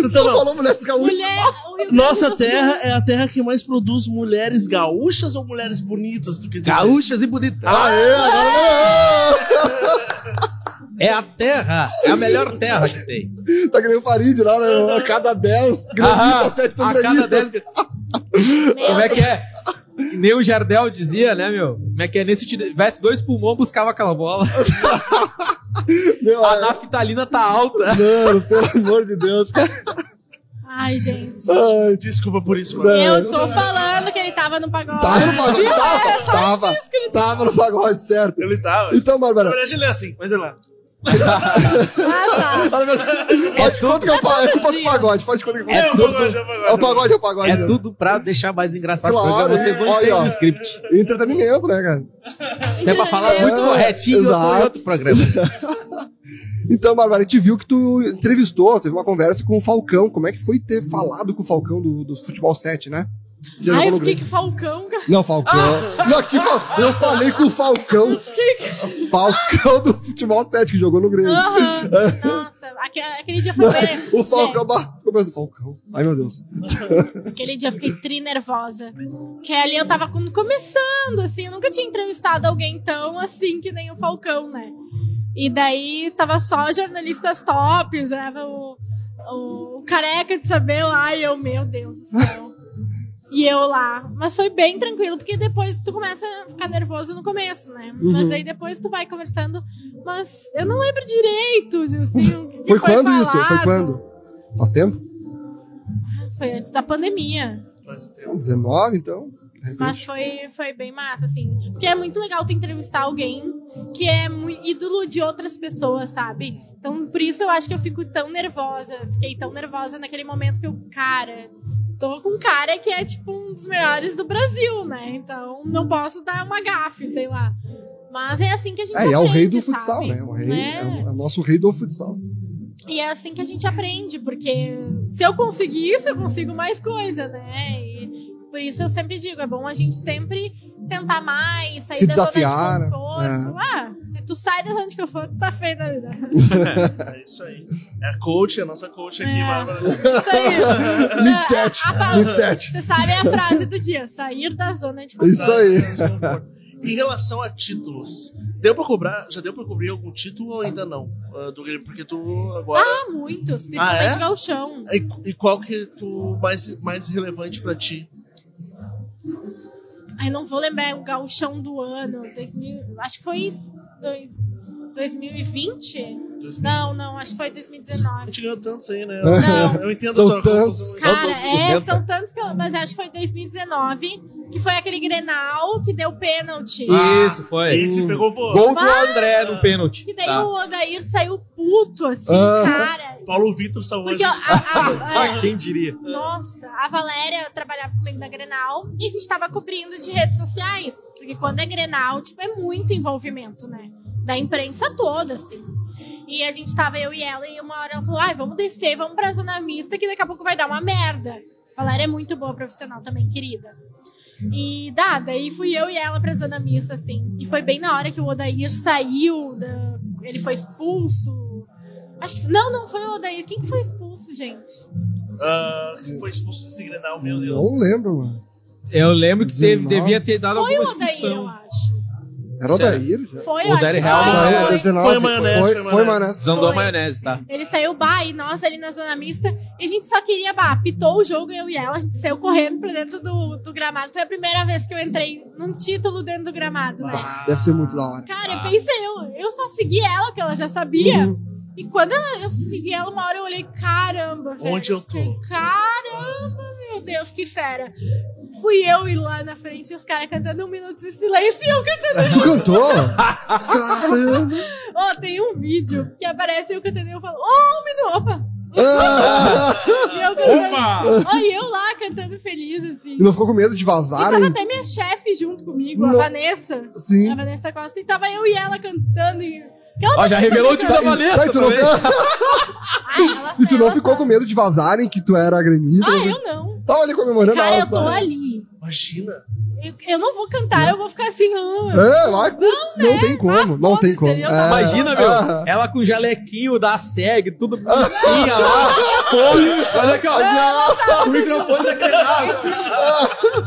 Santa Só não. falou mulheres gaúchas. Mulher, Nossa do terra é a terra que mais produz mulheres gaúchas ou mulheres bonitas? Quer dizer? Gaúchas e bonitas. Aê, agora É a terra, é a melhor terra que tem. Tá que nem o Farid lá, né? A cada 10 Aham, gremistas, 7 são a cada gremistas. dez- Como é que é? Nem o Jardel dizia, né, meu? Como é que é? Nem se tivesse dois pulmões, buscava aquela bola. Meu, A é- naftalina tá alta. Mano, pelo amor de Deus. Ai, gente. Ai, Desculpa por isso, mano. Eu tô falando que ele tava no pagode. Tava no pagode, tava, É tava, ele tava no pagode, certo. Ele tá. Então, Na Bárbara, verdade, ele é assim, mas é. Ah, tá. de conta que é pa- é culpa do pagode, faz conta que é É culpa o pagode, é o pagode. É o pagode, é o pagode. É tudo pra deixar mais engraçado o Claro, programa. Vocês não é. Olha, entendem o script. Entretenimento, né, cara? Você é pra falar É, muito corretinho, tô em exato. outro programa. Então, Bárbara, a gente viu que tu entrevistou, teve uma conversa com o Falcão. Como é que foi ter falado com o Falcão do, do Futebol 7, né? Ai, eu fiquei com o Falcão, cara. Não, Falcão. Não, que Fal... Eu falei com o Falcão. Falcão do futebol 7 que jogou no Grêmio. Aham. Nossa, aquele, aquele dia foi bem. O Falcão, ficou pensando, Falcão. Ai, meu Deus. Aquele dia eu fiquei tri nervosa. Que ali eu tava com- começando, assim, eu nunca tinha entrevistado alguém tão assim que nem o Falcão, né? E daí tava só jornalistas tops, né? O, o, o careca de saber lá, e eu, meu Deus do céu. E eu lá. Mas foi bem tranquilo, porque depois tu começa a ficar nervoso no começo, né? Mas aí depois tu vai conversando. Mas eu não lembro direito, assim, o que Foi quando isso? Foi quando? Faz tempo? Foi antes da pandemia. Faz tempo. 19, então? Mas foi, foi bem massa, assim. Porque é muito legal tu entrevistar alguém que é ídolo de outras pessoas, sabe? Então, por isso eu acho que eu fico tão nervosa. Fiquei tão nervosa naquele momento que eu, cara, tô com um cara que é, tipo, um dos melhores do Brasil, né? Então, não posso dar uma gafe, sei lá. Mas é assim que a gente É, e é o rei do aprende, futsal, sabe? né? O rei, É. é. o- é o nosso rei do futsal. E é assim que a gente aprende, porque se eu conseguir isso, eu consigo mais coisa, né? E por isso eu sempre digo, é bom a gente sempre tentar mais, sair Se da desafiar, zona né? de conforto. Ah, se tu sai da zona de conforto, tu tá feio na vida. É isso aí. É a coach, a nossa coach aqui, É. Bárbara. Isso aí. 27, A- a- 27. Você sabe a frase do dia, sair da zona de conforto. Isso aí. Em relação a títulos, deu pra cobrar? Já deu pra cobrir algum título ou ainda não? Ah, do Grêmio? Porque tu agora. Ah, muitos, Ah, é? principalmente gauchão. E, e qual que tu mais, mais relevante pra ti? Ai, não vou lembrar o gauchão do ano, 2000, acho que foi dois, 2020? Não, não, acho que foi A 2019. gente ganhou tantos aí, né? Não. Eu entendo São a tua tantos. Cara, é, são tantos que eu. Mas acho que foi 2019, que foi aquele Grenal que deu pênalti. Isso, foi. Esse pegou voo. Gol do André no pênalti. Que daí Tá. o Odair saiu puto, assim, Ah. cara. Paulo Vitor salvou Porque a a, gente. a- a- Ah, quem diria? Nossa, a Valéria trabalhava comigo na Grenal e a gente tava cobrindo de redes sociais. Porque quando é Grenal, tipo, é muito envolvimento, né? Da imprensa toda, assim. E a gente tava, eu e ela, e uma hora ela falou: ai, vamos descer, vamos pra zona mista, que daqui a pouco vai dar uma merda. A Valéria é muito boa profissional também, querida. E dá, daí fui eu e ela pra zona mista, assim. E foi bem na hora que o Odair saiu, da- ele foi expulso. Acho que. Não, não, foi o Odair. Quem que foi expulso, gente? Ah, que foi expulso desse Grenal, meu Deus. Não lembro, mano. Eu lembro que teve, 19. devia ter dado Foi o alguma Odair, eu expulsão. acho. Era o? Daír já. Foi, O Odair que Real foi. não era. é, 19. Foi maionese, Foi, foi foi maionese. Zandou Foi. maionese, tá? Ele saiu, bah, e nós ali na zona mista, e a gente só queria, bah, pitou o jogo, eu e ela, a gente saiu correndo pra dentro do, do gramado. Foi a primeira vez que eu entrei num título dentro do gramado, né? Deve ser muito da hora. Cara, eu pensei, eu, eu só segui ela, porque ela já sabia. E quando eu segui ela, uma hora eu olhei, caramba, velho. Onde eu tô? Fiquei, Caramba, meu Deus, que fera. Fui eu ir lá na frente e os caras cantando um minuto de silêncio e eu cantando. Tu cantou? Caramba! Ó, tem um vídeo que aparece eu cantando e eu falo, ô, um minuto, opa! Ah! E eu cantando. E eu lá cantando feliz, assim. E não ficou com medo de E tava até minha chefe junto comigo, a Não. Vanessa. Sim. A Vanessa Costa. E tava eu e ela cantando. E... Ó, já revelou o time da cantar. Vanessa Tá, e tu não, e tu não ficou com medo de vazarem que tu era gremista? Ah, eu não. Tava ali comemorando Cara, a eu tô alça. ali. Imagina. Eu, eu não vou cantar, eu vou ficar assim. ah. É, vai, não, né? tem como, Ah, não tem como. É, Imagina, meu, ah, ela com jalequinho da SEG, tudo bonitinha lá. Olha aqui, ó. O microfone da Grenal.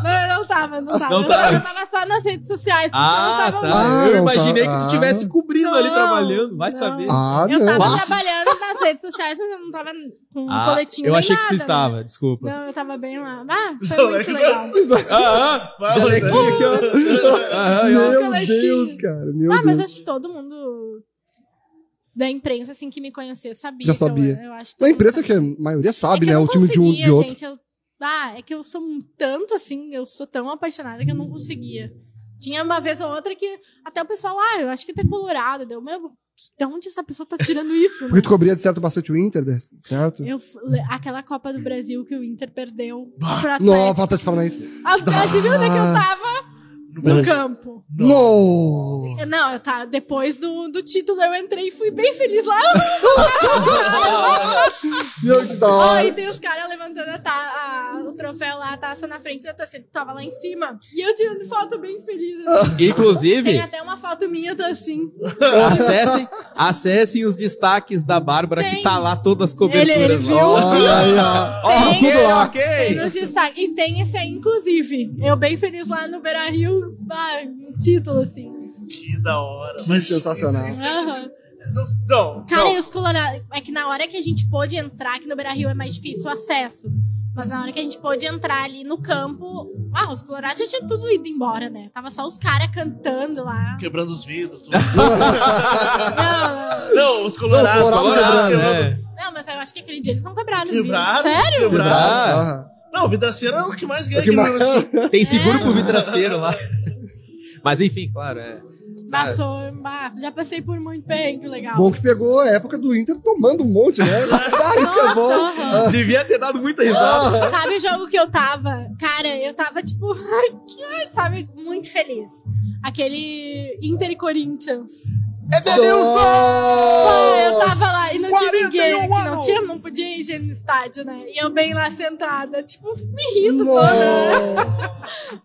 Não, eu não tava, não tava. Não eu, tava. eu tava só nas redes sociais. porque Ah, eu não tava tá. Ah, Eu não imaginei que tu ah. estivesse cobrindo ali, Não, trabalhando. Vai não. saber. Ah, Eu tava não. trabalhando nas redes sociais, mas eu não tava um Ah, coletinho eu achei que tu nada, estava, né? desculpa. Não, eu tava bem lá. Ah, foi Jaleco muito legal. Ah, ah, jalequinho aqui, ó. Aham, ó. Meu coletinho. Deus, cara, meu Ah, mas Deus. acho que todo mundo da imprensa, assim, que me conhecia sabia. Já eu- sabia. Eu, acho mundo imprensa sabia. que a maioria sabe, É né? O time de um de outro. Gente, eu, ah, é que eu sou um tanto assim, eu sou tão apaixonada que eu não conseguia. Tinha uma vez ou outra que até o pessoal, ah, eu acho que tu é colorado. Deu, meu, de onde essa pessoa tá tirando isso? Porque né? tu cobria de certo bastante o Inter, certo? Eu, aquela Copa do Brasil que o Inter perdeu pro Não, Atlético. falta de falar isso. A, adivinha onde é que eu tava? No campo. No! Não, eu tá, depois do, do título eu entrei e fui bem feliz lá. Meu, que da hora. e tem os caras levantando a ta- a- o troféu lá, a taça na frente da torcida. Tava lá em cima. E eu tirando foto bem feliz. assim. Tem Inclusive, até uma foto minha, tá assim. acessem, acessem os destaques da Bárbara, que Tem. tá lá todas as Ele- coberturas. ele lá. viu? Ó. Tem. tudo lá. Ok. Tem nos destaques. E tem esse aí, inclusive. Eu bem feliz lá no Beira Rio. Ah, um título, assim. Que da hora. Que sensacional. Aham. Não, não, Cara, não. e os colorados. É que na hora que a gente pôde entrar, que no Beira Rio é mais difícil o acesso. Mas na hora que a gente pôde entrar ali no campo, ah, os colorados já tinham tudo ido embora, né? Tava só os caras cantando lá. Quebrando os vidros, tudo. Não, não, os colorados. Não, os colorados colorados quebrando, quebrando. não, mas eu acho que aquele dia eles não quebraram os vidros. Quebraram? Sério? Quebraram. Aham. Não, Vidraceiro é o que mais ganha O que mais-. Tem seguro pro vidraceiro lá. Mas enfim, claro, é. Passou, já passei por muito bem, que legal. Bom que pegou a época do Inter tomando um monte, né? Cara, isso que é bom. Aham. Devia ter dado muita risada. Sabe o jogo que eu tava? Cara, eu tava tipo, ai, que- ai, sabe, muito feliz. Aquele Inter e Corinthians. É Ah, eu tava lá e não tinha 41 ninguém. Não, tinha, não podia ir no estádio, né? E eu bem lá sentada, tipo, me rindo toda. Nossa.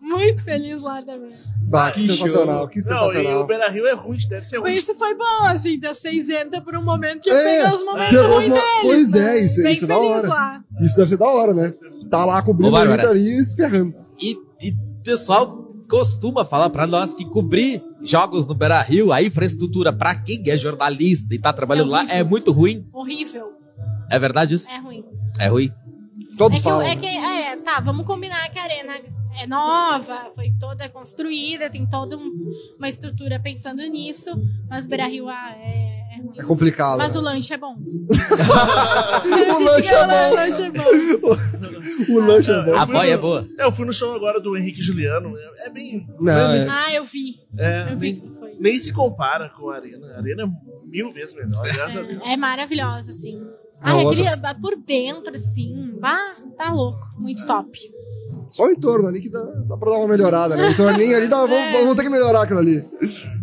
Muito feliz lá também. Bah, que Que sensacional, que Não, e sensacional. o Beira Rio é ruim, deve ser ruim. Mas isso foi bom, assim, de ser isenta por um momento que É, pegou os momentos os ruins deles. pois né? é, isso- Bem isso é da feliz hora. lá. Isso deve ser da hora, né? Tá lá cobrindo Ô, Bárbara. Inter ali e se ferrando. E, e o pessoal costuma falar pra nós que cobrir jogos no Beira Rio, a infraestrutura pra quem é jornalista e tá trabalhando É lá é muito ruim. Horrível. É verdade isso? É ruim. É ruim. Todos É que, falam. é que, é, tá, vamos combinar que a arena é nova, foi toda construída, tem toda um- uma estrutura pensando nisso, mas Beira Rio ah, é, é ruim. É complicado. Mas né? o lanche é bom. O lanche é bom. O lanche é bom. O lanche é bom. A boia é boa. É, eu fui no show agora do Henrique Juliano. É, é bem. Não, é. Ah, eu vi. É, Eu vi nem, que tu foi. nem se compara com a Arena. A Arena é mil vezes melhor, graças a Deus. É maravilhosa, assim. A Ah, outra- aquele, por dentro, assim, bah, tá louco. Muito top. Só o entorno ali que dá, dá pra dar uma melhorada, né? O entorninho ali, dá, vamos, É. vamos ter que melhorar aquilo ali.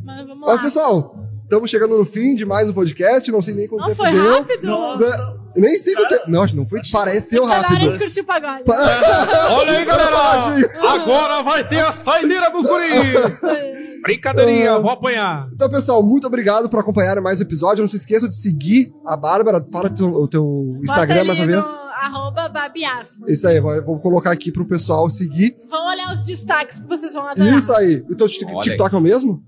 Mas vamos Mas, lá. pessoal, estamos chegando no fim de mais um podcast. Não sei nem quanto Não, tempo foi deu. rápido. Né? Eu Nem sei quanto tempo. Não, acho que não foi. Pareceu Tá na hora rápido. de curtir o pagode. Olha aí, galera! Agora vai ter a saideira dos guris! Brincadeirinha, vou apanhar. Então, pessoal, muito obrigado por acompanhar mais um episódio. Não se esqueça de seguir a Bárbara. Fala teu- o teu Instagram mais uma vez. Arroba. Isso aí, vou, vou colocar aqui pro pessoal seguir. Vão olhar os destaques que vocês vão adorar. Isso aí. O teu Olha TikTok é o mesmo?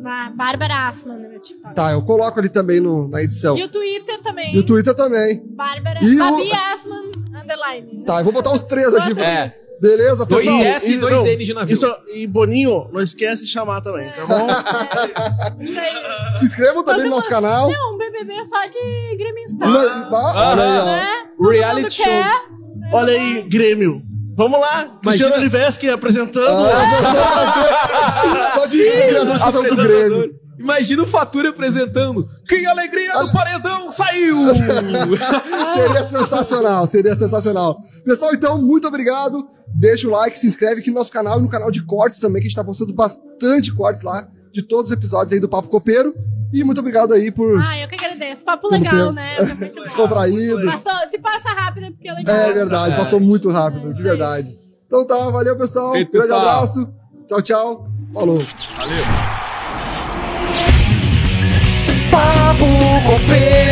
Na Bárbara Asman, no meu TikTok. Tá, eu coloco ali também no- na edição. E o Twitter também. E o Twitter também. Bárbara E o- Babi Asman, underline. né? Tá, eu vou botar os três aqui. É. Beleza, Dois pessoal? S e dois não, N de navio. Isso, e Boninho, não esquece de chamar também, tá bom? Isso aí. Se inscrevam também no nosso canal. Não, um BBB só de gremista. Ah, olha aí, ó. Né? Reality show. quer. Olha aí, Grêmio. Vamos lá, Cristiano Oliveski apresentando. Ah, Pode ir, criador de conteúdo do Grêmio. Imagina o Fatura apresentando. Que alegria do paredão saiu! Seria sensacional, seria sensacional. Pessoal, então, muito obrigado. Deixa o like, se inscreve aqui no nosso canal e no canal de cortes também, que a gente tá postando bastante cortes lá de todos os episódios aí do Papo Copeiro. E muito obrigado aí por. Ah, eu que agradeço. Papo legal, tempo. né? Foi muito. Descontraído. Passou, se passa rápido é porque é legal. É verdade, passou muito rápido, de isso verdade. Então tá, valeu, pessoal. Feito, Grande pessoal. abraço. Tchau, tchau. Falou. Papo Copeiro,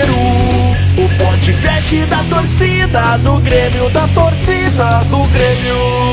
o podcast da torcida do Grêmio, da torcida do Grêmio.